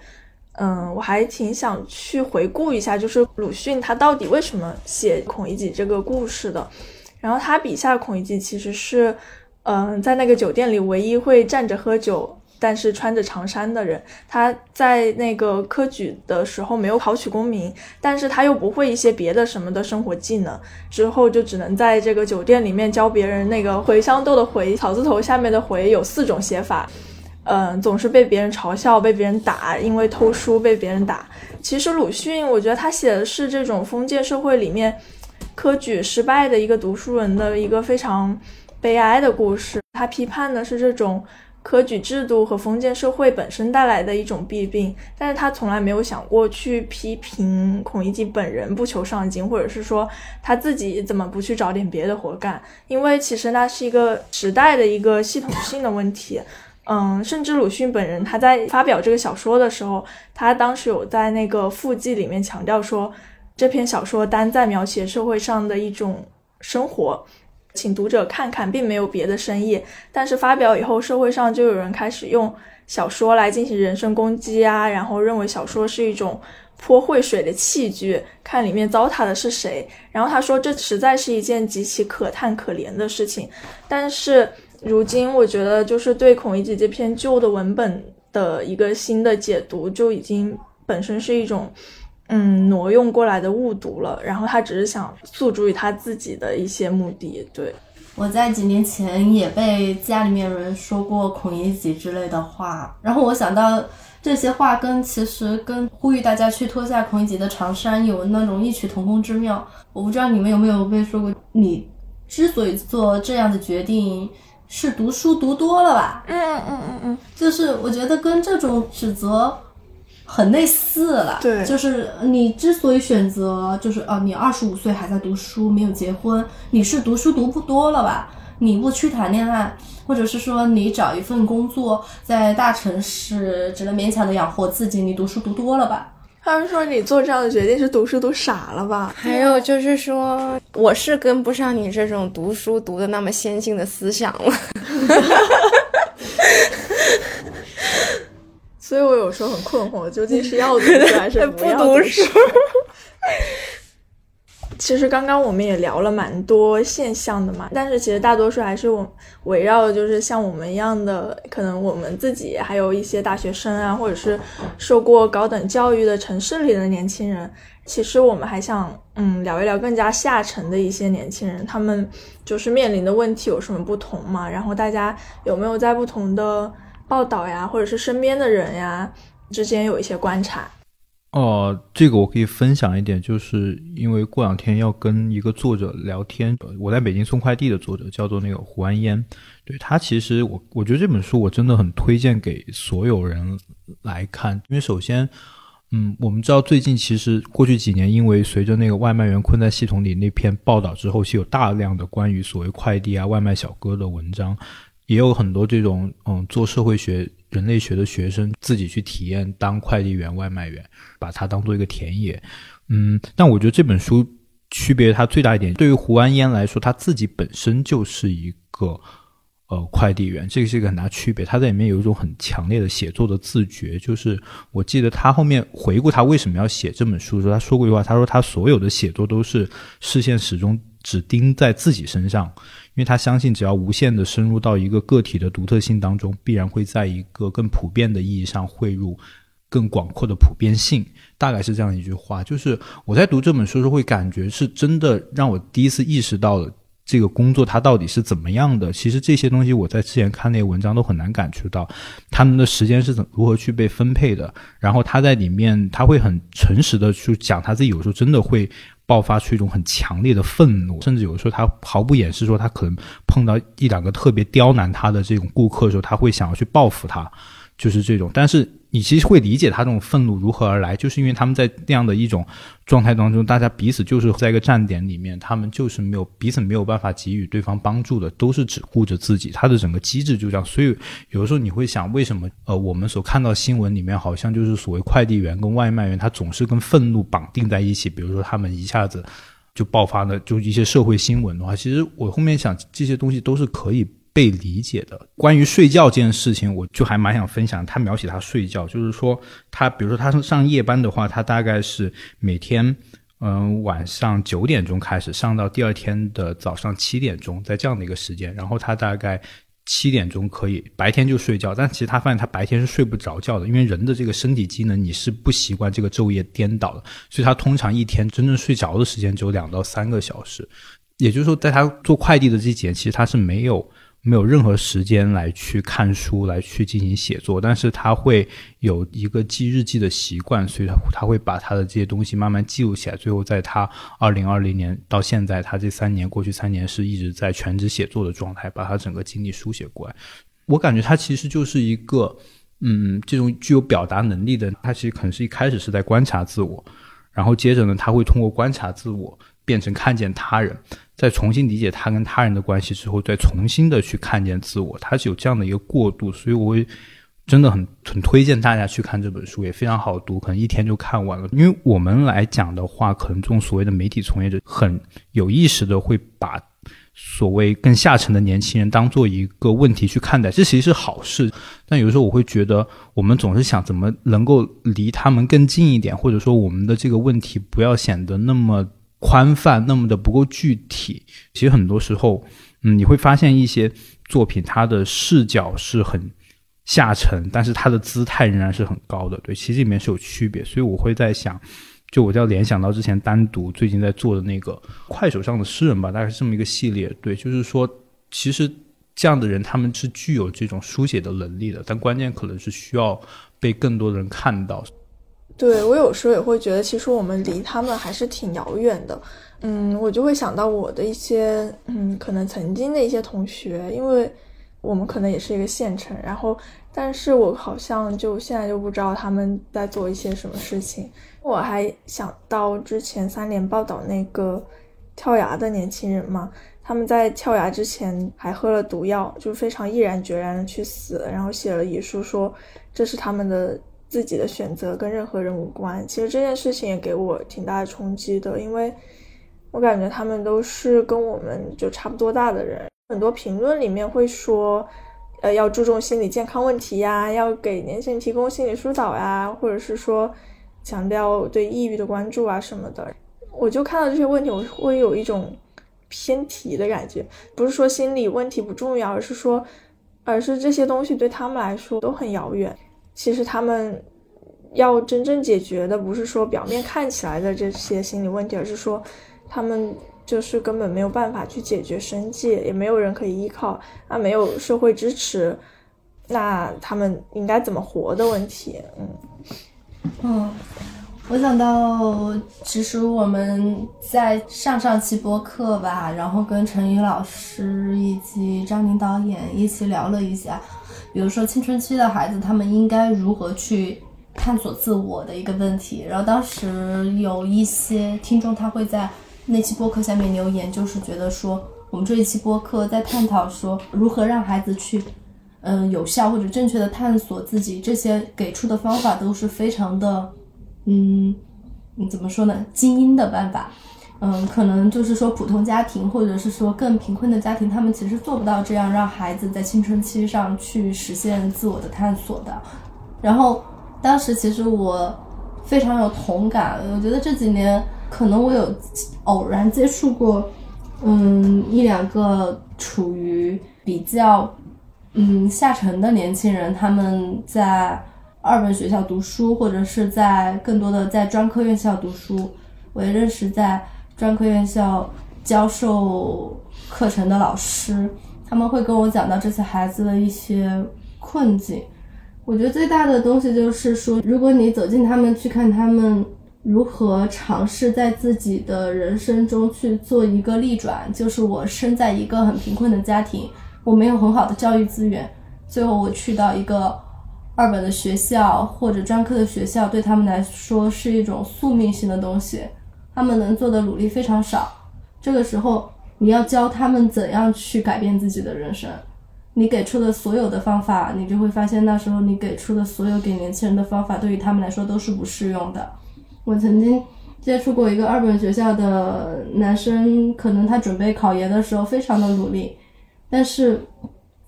嗯，我还挺想去回顾一下，就是鲁迅他到底为什么写孔乙己这个故事的？然后他笔下孔乙己其实是。嗯，在那个酒店里，唯一会站着喝酒，但是穿着长衫的人，他在那个科举的时候没有考取功名，但是他又不会一些别的什么的生活技能，之后就只能在这个酒店里面教别人那个茴香豆的茴草字头下面的茴有四种写法，嗯，总是被别人嘲笑，被别人打，因为偷书被别人打。其实鲁迅，我觉得他写的是这种封建社会里面科举失败的一个读书人的一个非常。悲哀的故事，他批判的是这种科举制度和封建社会本身带来的一种弊病，但是他从来没有想过去批评孔乙己本人不求上进，或者是说他自己怎么不去找点别的活干，因为其实那是一个时代的一个系统性的问题。嗯，甚至鲁迅本人他在发表这个小说的时候，他当时有在那个附记里面强调说，这篇小说单在描写社会上的一种生活。请读者看看，并没有别的深意。但是发表以后，社会上就有人开始用小说来进行人身攻击啊，然后认为小说是一种泼秽水的器具，看里面糟蹋的是谁。然后他说，这实在是一件极其可叹可怜的事情。但是如今，我觉得就是对孔乙己这篇旧的文本的一个新的解读，就已经本身是一种。嗯，挪用过来的误读了，然后他只是想诉诸于他自己的一些目的。对，我在几年前也被家里面人说过孔乙己之类的话，然后我想到这些话跟其实跟呼吁大家去脱下孔乙己的长衫有那种异曲同工之妙。我不知道你们有没有被说过，你之所以做这样的决定，是读书读多了吧？嗯嗯嗯嗯嗯，就是我觉得跟这种指责。很类似了，对，就是你之所以选择，就是啊，你二十五岁还在读书，没有结婚，你是读书读不多了吧？你不去谈恋爱，或者是说你找一份工作，在大城市只能勉强的养活自己，你读书读多了吧？他们说你做这样的决定是读书读傻了吧？还有就是说，我是跟不上你这种读书读的那么先进的思想了。所以我有时候很困惑，究竟是要读书还是 不要读书？其实刚刚我们也聊了蛮多现象的嘛，但是其实大多数还是我围绕就是像我们一样的，可能我们自己还有一些大学生啊，或者是受过高等教育的城市里的年轻人。其实我们还想嗯聊一聊更加下沉的一些年轻人，他们就是面临的问题有什么不同嘛？然后大家有没有在不同的。报道呀，或者是身边的人呀之间有一些观察。哦，这个我可以分享一点，就是因为过两天要跟一个作者聊天，我在北京送快递的作者叫做那个胡安烟，对他其实我我觉得这本书我真的很推荐给所有人来看，因为首先，嗯，我们知道最近其实过去几年，因为随着那个外卖员困在系统里那篇报道之后，是有大量的关于所谓快递啊、外卖小哥的文章。也有很多这种嗯，做社会学、人类学的学生自己去体验当快递员、外卖员，把它当做一个田野。嗯，但我觉得这本书区别它最大一点，对于胡安烟来说，他自己本身就是一个呃快递员，这个是一个很大区别。他在里面有一种很强烈的写作的自觉，就是我记得他后面回顾他为什么要写这本书的时候，他说过一句话，他说他所有的写作都是视线始终只盯在自己身上。因为他相信，只要无限的深入到一个个体的独特性当中，必然会在一个更普遍的意义上汇入更广阔的普遍性。大概是这样一句话。就是我在读这本书时，会感觉是真的让我第一次意识到了这个工作它到底是怎么样的。其实这些东西我在之前看那些文章都很难感触到，他们的时间是怎如何去被分配的。然后他在里面他会很诚实的去讲他自己，有时候真的会。爆发出一种很强烈的愤怒，甚至有时候他毫不掩饰说，他可能碰到一两个特别刁难他的这种顾客的时候，他会想要去报复他，就是这种。但是你其实会理解他这种愤怒如何而来，就是因为他们在那样的一种状态当中，大家彼此就是在一个站点里面，他们就是没有彼此没有办法给予对方帮助的，都是只顾着自己。他的整个机制就这样，所以有的时候你会想，为什么呃我们所看到新闻里面好像就是所谓快递员跟外卖员，他总是跟愤怒绑定在一起，比如说他们一下子就爆发了，就一些社会新闻的话，其实我后面想这些东西都是可以。被理解的关于睡觉这件事情，我就还蛮想分享。他描写他睡觉，就是说他，比如说他上夜班的话，他大概是每天，嗯，晚上九点钟开始上到第二天的早上七点钟，在这样的一个时间，然后他大概七点钟可以白天就睡觉，但其实他发现他白天是睡不着觉的，因为人的这个身体机能你是不习惯这个昼夜颠倒的，所以他通常一天真正睡着的时间只有两到三个小时。也就是说，在他做快递的这几年，其实他是没有。没有任何时间来去看书，来去进行写作，但是他会有一个记日记的习惯，所以他他会把他的这些东西慢慢记录起来。最后，在他二零二零年到现在，他这三年过去三年是一直在全职写作的状态，把他整个经历书写过来。我感觉他其实就是一个，嗯，这种具有表达能力的。他其实可能是一开始是在观察自我，然后接着呢，他会通过观察自我变成看见他人。在重新理解他跟他人的关系之后，再重新的去看见自我，他是有这样的一个过渡，所以我会真的很很推荐大家去看这本书，也非常好读，可能一天就看完了。因为我们来讲的话，可能这种所谓的媒体从业者很有意识的会把所谓更下沉的年轻人当做一个问题去看待，这其实是好事。但有时候我会觉得，我们总是想怎么能够离他们更近一点，或者说我们的这个问题不要显得那么。宽泛那么的不够具体，其实很多时候，嗯，你会发现一些作品，它的视角是很下沉，但是它的姿态仍然是很高的。对，其实里面是有区别。所以我会在想，就我就要联想到之前单独最近在做的那个快手上的诗人吧，大概是这么一个系列。对，就是说，其实这样的人他们是具有这种书写的能力的，但关键可能是需要被更多的人看到。对我有时候也会觉得，其实我们离他们还是挺遥远的。嗯，我就会想到我的一些，嗯，可能曾经的一些同学，因为我们可能也是一个县城，然后，但是我好像就现在就不知道他们在做一些什么事情。我还想到之前三联报道那个跳崖的年轻人嘛，他们在跳崖之前还喝了毒药，就非常毅然决然的去死，然后写了遗书说这是他们的。自己的选择跟任何人无关。其实这件事情也给我挺大的冲击的，因为我感觉他们都是跟我们就差不多大的人。很多评论里面会说，呃，要注重心理健康问题呀，要给年轻人提供心理疏导呀，或者是说强调对抑郁的关注啊什么的。我就看到这些问题，我会有一种偏题的感觉。不是说心理问题不重要，而是说，而是这些东西对他们来说都很遥远。其实他们要真正解决的，不是说表面看起来的这些心理问题，而是说他们就是根本没有办法去解决生计，也没有人可以依靠，啊，没有社会支持，那他们应该怎么活的问题。嗯嗯，我想到，其实我们在上上期播客吧，然后跟陈宇老师以及张宁导演一起聊了一下。比如说青春期的孩子，他们应该如何去探索自我的一个问题。然后当时有一些听众他会在那期播客下面留言，就是觉得说我们这一期播客在探讨说如何让孩子去，嗯，有效或者正确的探索自己，这些给出的方法都是非常的，嗯，怎么说呢，精英的办法。嗯，可能就是说普通家庭，或者是说更贫困的家庭，他们其实做不到这样让孩子在青春期上去实现自我的探索的。然后当时其实我非常有同感，我觉得这几年可能我有偶然接触过，嗯，一两个处于比较嗯下沉的年轻人，他们在二本学校读书，或者是在更多的在专科院校读书，我也认识在。专科院校教授课程的老师，他们会跟我讲到这些孩子的一些困境。我觉得最大的东西就是说，如果你走进他们去看他们如何尝试在自己的人生中去做一个逆转，就是我生在一个很贫困的家庭，我没有很好的教育资源，最后我去到一个二本的学校或者专科的学校对他们来说是一种宿命性的东西，他们能做的努力非常少。这个时候，你要教他们怎样去改变自己的人生。你给出的所有的方法，你就会发现那时候你给出的所有给年轻人的方法，对于他们来说都是不适用的。我曾经接触过一个二本学校的男生，可能他准备考研的时候非常的努力，但是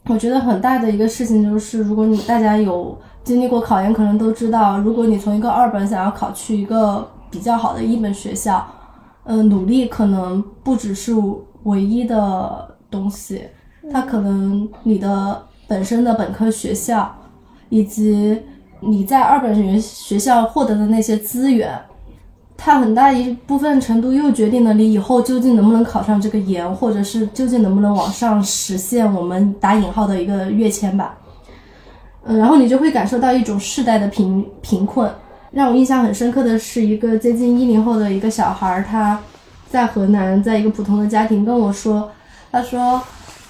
我觉得很大的一个事情就是，如果你大家有经历过考研，可能都知道，如果你从一个二本想要考去一个比较好的一本学校，嗯，努力可能不只是唯一的东西。它可能你的本身的本科学校，以及你在二本学学校获得的那些资源，它很大一部分程度又决定了你以后究竟能不能考上这个研，或者是究竟能不能往上实现我们打引号的一个跃迁吧。嗯，然后你就会感受到一种世代的贫贫困。让我印象很深刻的是一个接近一零后的一个小孩，他在河南，在一个普通的家庭跟我说，他说。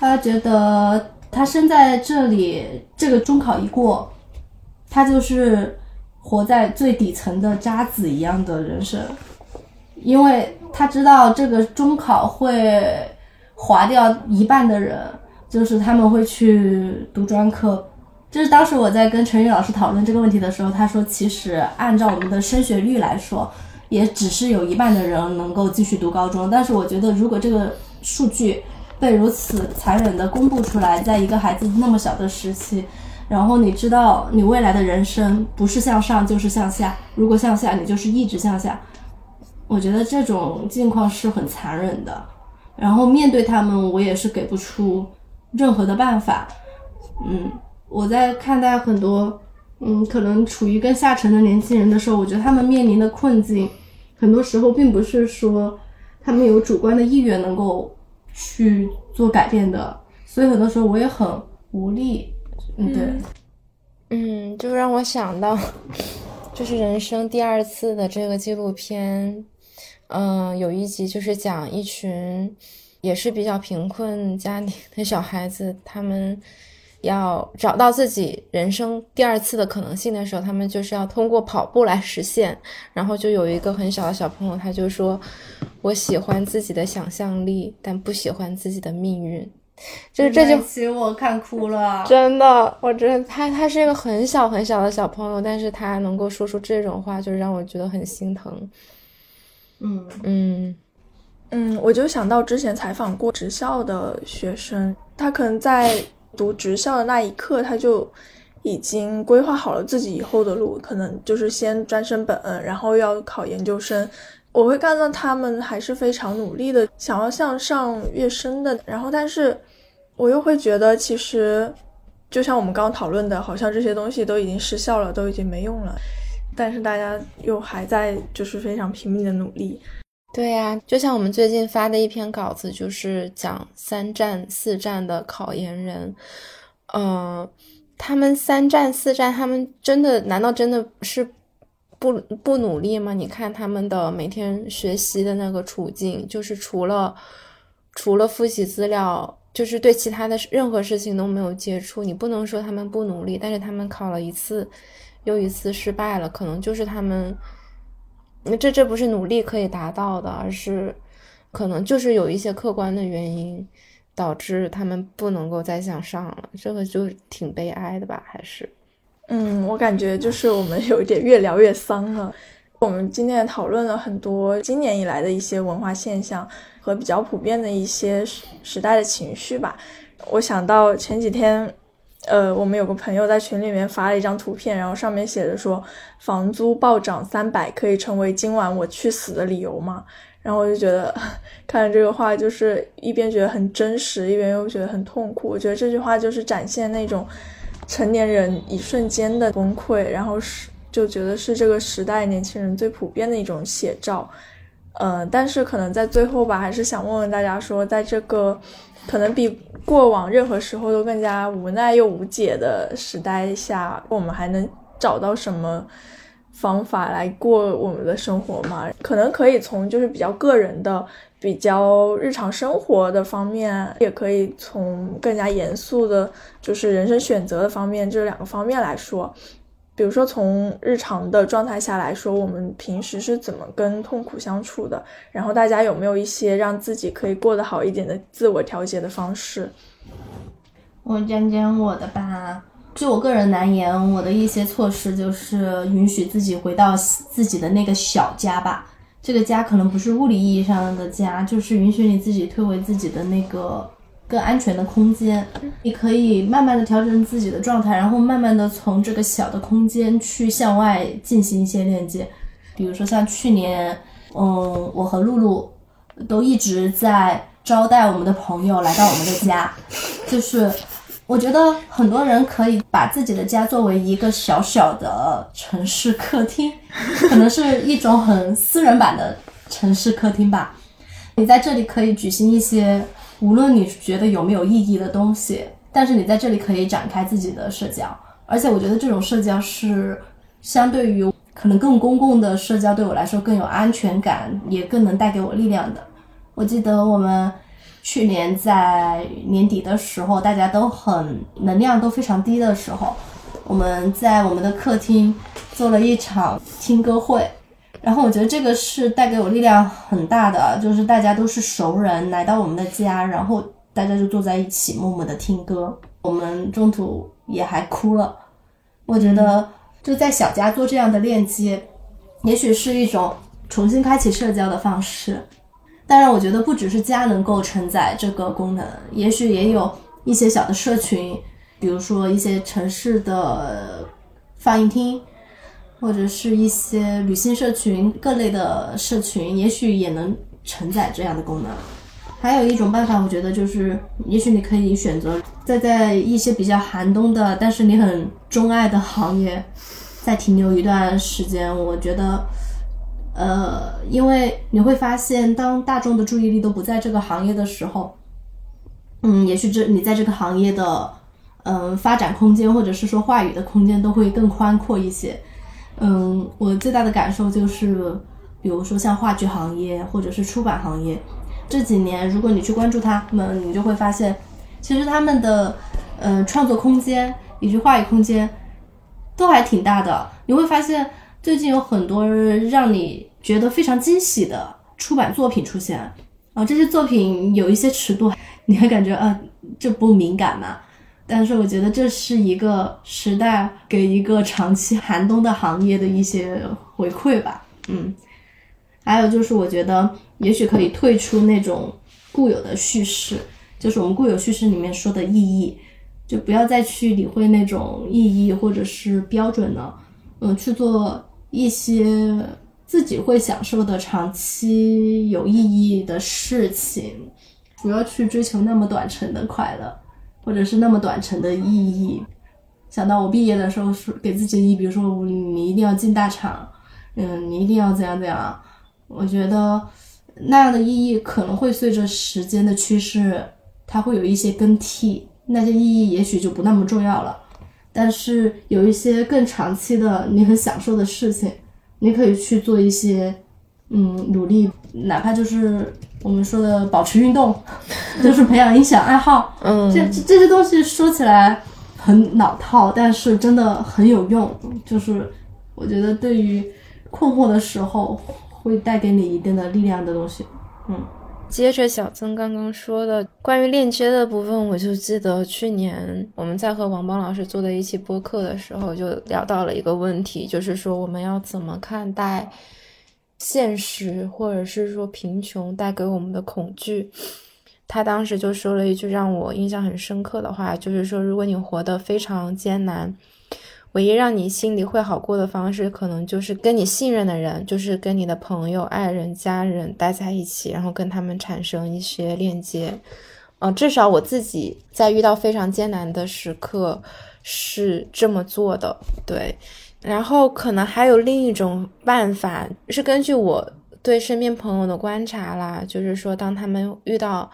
他觉得他生在这里，这个中考一过，他就是活在最底层的渣子一样的人生，因为他知道这个中考会划掉一半的人，就是他们会去读专科。就是当时我在跟陈宇老师讨论这个问题的时候，他说，其实按照我们的升学率来说，也只是有一半的人能够继续读高中。但是我觉得，如果这个数据，被如此残忍的公布出来，在一个孩子那么小的时期，然后你知道你未来的人生不是向上就是向下，如果向下，你就是一直向下。我觉得这种境况是很残忍的，然后面对他们，我也是给不出任何的办法。嗯，我在看待很多嗯可能处于更下沉的年轻人的时候，我觉得他们面临的困境，很多时候并不是说他们有主观的意愿能够。去做改变的，所以很多时候我也很无力。嗯，对，嗯，就让我想到，就是人生第二次的这个纪录片，嗯，有一集就是讲一群也是比较贫困家庭的小孩子，他们。要找到自己人生第二次的可能性的时候，他们就是要通过跑步来实现。然后就有一个很小的小朋友，他就说：“我喜欢自己的想象力，但不喜欢自己的命运。”就是这就请我看哭了。真的，我觉得他他是一个很小很小的小朋友，但是他能够说出这种话，就是让我觉得很心疼。嗯嗯嗯，我就想到之前采访过职校的学生，他可能在。读职校的那一刻，他就已经规划好了自己以后的路，可能就是先专升本，然后要考研究生。我会看到他们还是非常努力的，想要向上跃升的。然后，但是我又会觉得，其实就像我们刚刚讨论的，好像这些东西都已经失效了，都已经没用了。但是大家又还在就是非常拼命的努力。对呀，就像我们最近发的一篇稿子，就是讲三战四战的考研人，嗯，他们三战四战，他们真的难道真的是不不努力吗？你看他们的每天学习的那个处境，就是除了除了复习资料，就是对其他的任何事情都没有接触。你不能说他们不努力，但是他们考了一次又一次失败了，可能就是他们。那这这不是努力可以达到的，而是可能就是有一些客观的原因导致他们不能够再向上了，这个就挺悲哀的吧？还是，嗯，我感觉就是我们有一点越聊越丧了。我们今天讨论了很多今年以来的一些文化现象和比较普遍的一些时时代的情绪吧。我想到前几天。呃，我们有个朋友在群里面发了一张图片，然后上面写着说，房租暴涨三百可以成为今晚我去死的理由吗？然后我就觉得，看着这个话，就是一边觉得很真实，一边又觉得很痛苦。我觉得这句话就是展现那种成年人一瞬间的崩溃，然后是就觉得是这个时代年轻人最普遍的一种写照。呃，但是可能在最后吧，还是想问问大家说，在这个。可能比过往任何时候都更加无奈又无解的时代下，我们还能找到什么方法来过我们的生活嘛，可能可以从就是比较个人的、比较日常生活的方面，也可以从更加严肃的，就是人生选择的方面，这两个方面来说。比如说从日常的状态下来说，我们平时是怎么跟痛苦相处的？然后大家有没有一些让自己可以过得好一点的自我调节的方式？我讲讲我的吧。就我个人难言，我的一些措施就是允许自己回到自己的那个小家吧。这个家可能不是物理意义上的家，就是允许你自己退回自己的那个更安全的空间。你可以慢慢的调整自己的状态，然后慢慢的从这个小的空间去向外进行一些链接。比如说像去年，嗯，我和露露都一直在招待我们的朋友来到我们的家，就是。我觉得很多人可以把自己的家作为一个小小的城市客厅，可能是一种很私人版的城市客厅吧。你在这里可以举行一些无论你觉得有没有意义的东西，但是你在这里可以展开自己的社交，而且我觉得这种社交是相对于可能更公共的社交对我来说更有安全感，也更能带给我力量的。我记得我们。去年在年底的时候，大家都很能量都非常低的时候，我们在我们的客厅做了一场听歌会，然后我觉得这个是带给我力量很大的，就是大家都是熟人来到我们的家，然后大家就坐在一起默默的听歌，我们中途也还哭了。我觉得就在小家做这样的链接，也许是一种重新开启社交的方式。当然，我觉得不只是家能够承载这个功能，也许也有一些小的社群，比如说一些城市的放映厅，或者是一些女性社群、各类的社群，也许也能承载这样的功能。还有一种办法，我觉得就是，也许你可以选择再在一些比较寒冬的，但是你很钟爱的行业再停留一段时间。我觉得。呃，因为你会发现，当大众的注意力都不在这个行业的时候，嗯，也许这你在这个行业的嗯发展空间，或者是说话语的空间都会更宽阔一些。嗯，我最大的感受就是，比如说像话剧行业或者是出版行业，这几年如果你去关注他们，你就会发现，其实他们的呃创作空间以及话语空间都还挺大的。你会发现。最近有很多让你觉得非常惊喜的出版作品出现啊，这些作品有一些尺度，你会感觉啊，这不敏感吗？但是我觉得这是一个时代给一个长期寒冬的行业的一些回馈吧。嗯，还有就是我觉得也许可以退出那种固有的叙事，就是我们固有叙事里面说的意义，就不要再去理会那种意义或者是标准了，嗯，去做。一些自己会享受的长期有意义的事情，不要去追求那么短程的快乐，或者是那么短程的意义。想到我毕业的时候是给自己的意义，比如说你一定要进大厂，嗯，你一定要怎样怎样。我觉得那样的意义可能会随着时间的趋势，它会有一些更替，那些意义也许就不那么重要了。但是有一些更长期的你很享受的事情，你可以去做一些，嗯，努力，哪怕就是我们说的保持运动，就是培养一项爱好，嗯，这这些东西说起来很老套，但是真的很有用。就是我觉得对于困惑的时候，会带给你一定的力量的东西，嗯。接着小曾刚刚说的关于链接的部分，我就记得去年我们在和王邦老师做的一期播客的时候，就聊到了一个问题，就是说我们要怎么看待现实，或者是说贫穷带给我们的恐惧。他当时就说了一句让我印象很深刻的话，就是说如果你活得非常艰难。唯一让你心里会好过的方式，可能就是跟你信任的人，就是跟你的朋友、爱人、家人待在一起，然后跟他们产生一些链接。嗯，至少我自己在遇到非常艰难的时刻是这么做的。对，然后可能还有另一种办法，是根据我对身边朋友的观察啦，就是说，当他们遇到。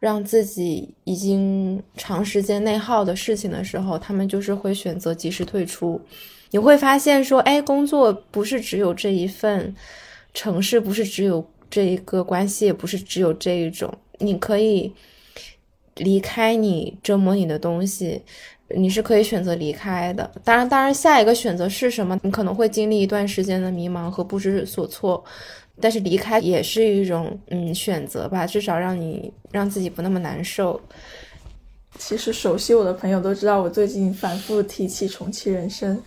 让自己已经长时间内耗的事情的时候，他们就是会选择及时退出。你会发现说，哎，工作不是只有这一份，城市不是只有这一个关系，也不是只有这一种，你可以离开你折磨你的东西。你是可以选择离开的，当然，当然，下一个选择是什么？你可能会经历一段时间的迷茫和不知所措，但是离开也是一种嗯选择吧，至少让你让自己不那么难受。其实熟悉我的朋友都知道，我最近反复提起重启人生，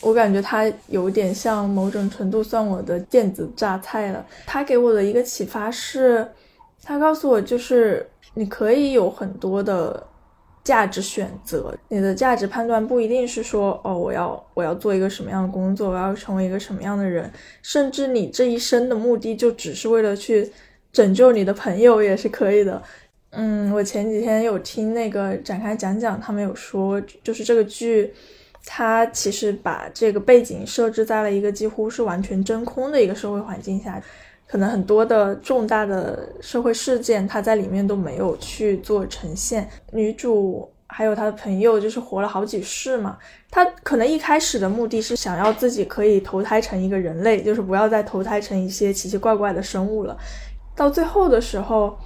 我感觉他有点像某种程度算我的电子榨菜了。他给我的一个启发是，他告诉我就是你可以有很多的。价值选择，你的价值判断不一定是说，哦，我要我要做一个什么样的工作，我要成为一个什么样的人，甚至你这一生的目的就只是为了去拯救你的朋友也是可以的。嗯，我前几天有听那个展开讲讲，他们有说，就是这个剧，它其实把这个背景设置在了一个几乎是完全真空的一个社会环境下。可能很多的重大的社会事件，他在里面都没有去做呈现。女主还有她的朋友，就是活了好几世嘛。她可能一开始的目的是想要自己可以投胎成一个人类，就是不要再投胎成一些奇奇怪怪的生物了。到最后的时候，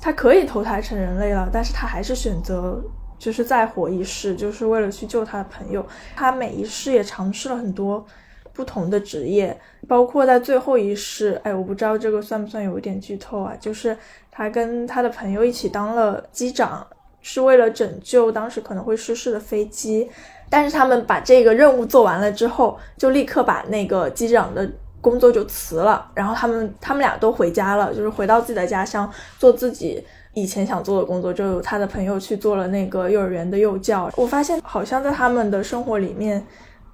她可以投胎成人类了，但是她还是选择就是再活一世，就是为了去救她的朋友。她每一世也尝试了很多。不同的职业，包括在最后一世，哎，我不知道这个算不算有一点剧透啊？就是他跟他的朋友一起当了机长，是为了拯救当时可能会失事的飞机。但是他们把这个任务做完了之后，就立刻把那个机长的工作就辞了，然后他们他们俩都回家了，就是回到自己的家乡做自己以前想做的工作。就他的朋友去做了那个幼儿园的幼教。我发现好像在他们的生活里面。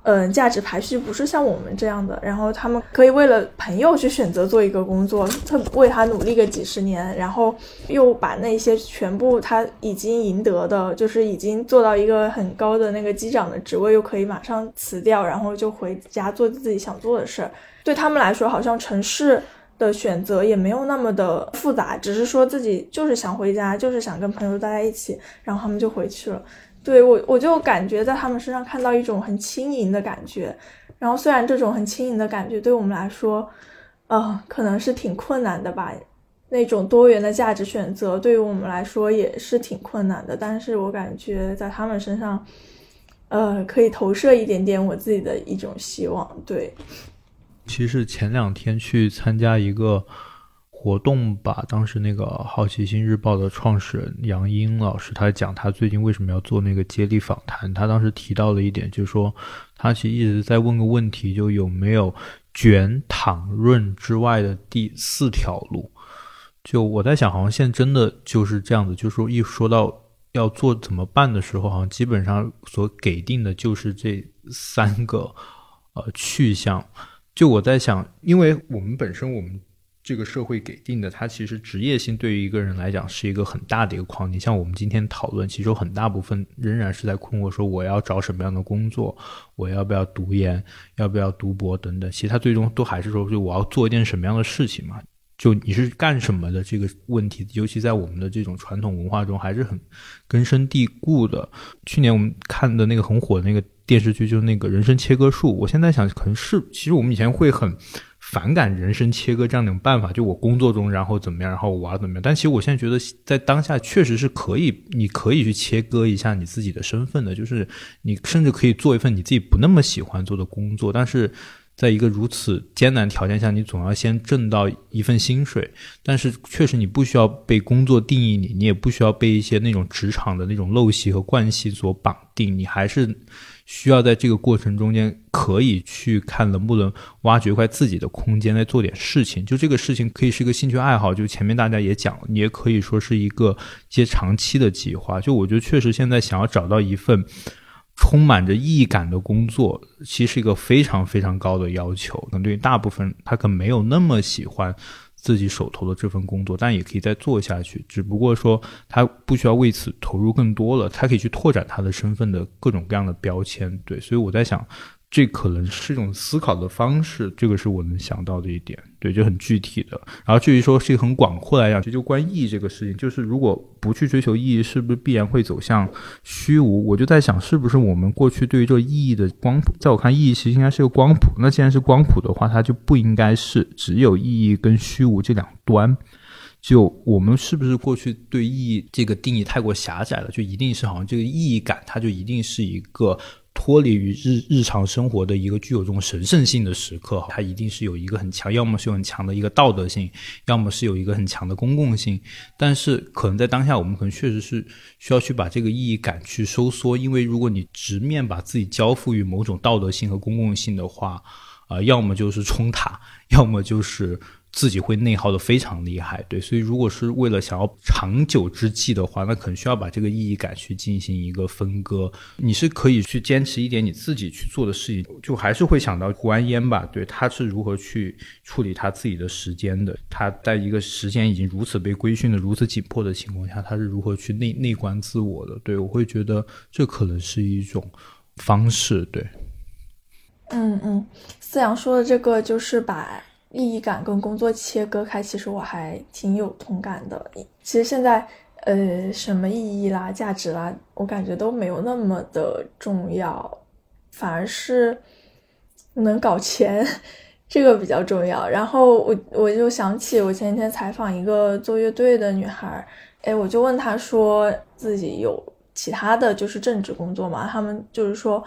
嗯，价值排序不是像我们这样的，然后他们可以为了朋友去选择做一个工作，他为他努力个几十年，然后又把那些全部他已经赢得的，就是已经做到一个很高的那个机长的职位，又可以马上辞掉，然后就回家做自己想做的事儿。对他们来说，好像城市的选择也没有那么的复杂，只是说自己就是想回家，就是想跟朋友待在一起，然后他们就回去了。对我，我就感觉在他们身上看到一种很轻盈的感觉。然后，虽然这种很轻盈的感觉对我们来说，呃，可能是挺困难的吧。那种多元的价值选择对于我们来说也是挺困难的。但是我感觉在他们身上，呃，可以投射一点点我自己的一种希望。对，其实前两天去参加一个。活动吧，当时那个《好奇心日报》的创始人杨英老师，他讲他最近为什么要做那个接力访谈。他当时提到了一点，就是说他其实一直在问个问题，就有没有卷、躺、润之外的第四条路。就我在想，好像现在真的就是这样子，就是说一说到要做怎么办的时候，好像基本上所给定的就是这三个呃去向。就我在想，因为我们本身我们。这个社会给定的，它其实职业性对于一个人来讲是一个很大的一个框。你像我们今天讨论，其实很大部分仍然是在困惑，说我要找什么样的工作，我要不要读研，要不要读博等等。其实他最终都还是说，就我要做一件什么样的事情嘛？就你是干什么的这个问题，尤其在我们的这种传统文化中还是很根深蒂固的。去年我们看的那个很火的那个电视剧，就是那个人生切割术。我现在想，可能是其实我们以前会很。反感人生切割这样一种办法，就我工作中然后怎么样，然后我要怎么样。但其实我现在觉得，在当下确实是可以，你可以去切割一下你自己的身份的，就是你甚至可以做一份你自己不那么喜欢做的工作，但是在一个如此艰难条件下，你总要先挣到一份薪水。但是确实你不需要被工作定义你，你也不需要被一些那种职场的那种陋习和惯性所绑定，你还是。需要在这个过程中间，可以去看能不能挖掘一块自己的空间，来做点事情。就这个事情可以是一个兴趣爱好，就前面大家也讲，你也可以说是一个一些长期的计划。就我觉得确实现在想要找到一份充满着意义感的工作，其实是一个非常非常高的要求。可能对于大部分他可能没有那么喜欢。自己手头的这份工作，但也可以再做下去。只不过说，他不需要为此投入更多了，他可以去拓展他的身份的各种各样的标签。对，所以我在想，这可能是一种思考的方式，这个是我能想到的一点，对，就很具体的。然后至于说是一个很广阔来讲，其实就关意义这个事情，就是如果不去追求意义，是不是必然会走向虚无？我就在想，是不是我们过去对于这个意义的光谱，在我看，意义其实应该是个光谱。那既然是光谱的话，它就不应该是只有意义跟虚无这两端。就我们是不是过去对意义这个定义太过狭窄了？就一定是好像这个意义感，它就一定是一个。脱离于日日常生活的一个具有这种神圣性的时刻，它一定是有一个很强，要么是有很强的一个道德性，要么是有一个很强的公共性。但是可能在当下，我们可能确实是需要去把这个意义感去收缩，因为如果你直面把自己交付于某种道德性和公共性的话，啊，要么就是冲塔，要么就是。自己会内耗的非常厉害，对，所以如果是为了想要长久之计的话，那可能需要把这个意义感去进行一个分割。你是可以去坚持一点你自己去做的事情，就还是会想到胡安烟吧，对，他是如何去处理他自己的时间的？他在一个时间已经如此被规训的如此紧迫的情况下，他是如何去内内观自我的？对我会觉得这可能是一种方式，对。嗯嗯，思阳说的这个就是把。意义感跟工作切割开，其实我还挺有同感的。其实现在，呃，什么意义啦、价值啦，我感觉都没有那么的重要，反而是能搞钱 这个比较重要。然后我我就想起我前几天采访一个做乐队的女孩，哎，我就问她说自己有其他的就是正职工作吗？他们就是说。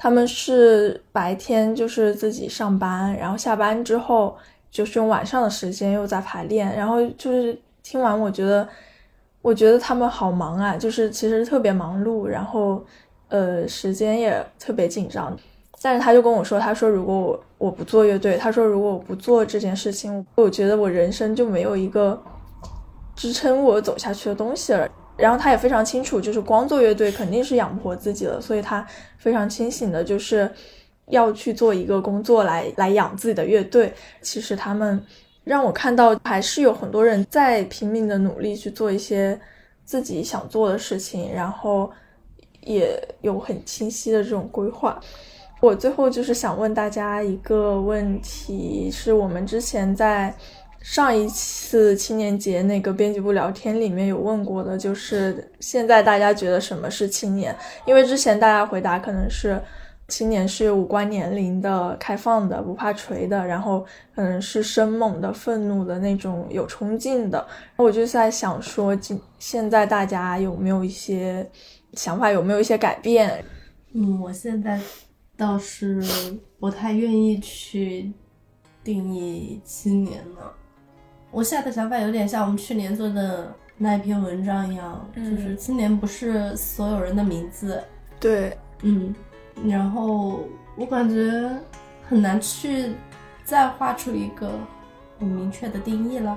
他们是白天就是自己上班，然后下班之后就是用晚上的时间又在排练，然后就是听完我觉得，我觉得他们好忙啊，就是其实特别忙碌，然后呃时间也特别紧张。但是他就跟我说，他说如果我我不做乐队，他说如果我不做这件事情，我觉得我人生就没有一个支撑我走下去的东西了。然后他也非常清楚，就是光做乐队肯定是养不活自己了，所以他非常清醒的，就是要去做一个工作来来养自己的乐队。其实他们让我看到，还是有很多人在拼命的努力去做一些自己想做的事情，然后也有很清晰的这种规划。我最后就是想问大家一个问题，是我们之前在。上一次青年节那个编辑部聊天里面有问过的，就是现在大家觉得什么是青年？因为之前大家回答可能是青年是无关年龄的、开放的、不怕锤的，然后可能是生猛的、愤怒的那种、有冲劲的。我就在想说，今现在大家有没有一些想法？有没有一些改变？嗯，我现在倒是不太愿意去定义青年了。我现在的想法有点像我们去年做的那一篇文章一样，就是青年不是所有人的名字。对，嗯，然后我感觉很难去再画出一个很明确的定义了。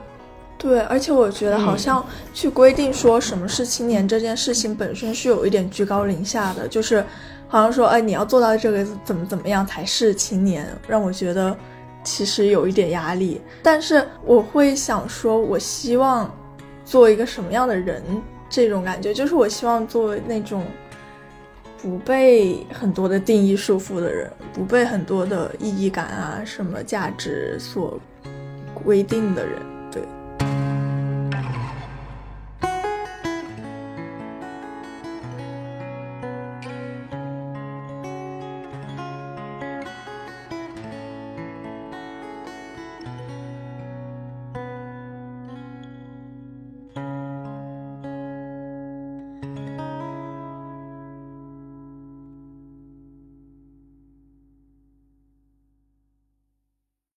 对，而且我觉得好像去规定说什么是青年这件事情本身是有一点居高临下的，就是好像说，哎，你要做到这个怎么怎么样才是青年，让我觉得。其实有一点压力，但是我会想说，我希望做一个什么样的人？这种感觉就是我希望做那种不被很多的定义束缚的人，不被很多的意义感啊、什么价值所规定的人。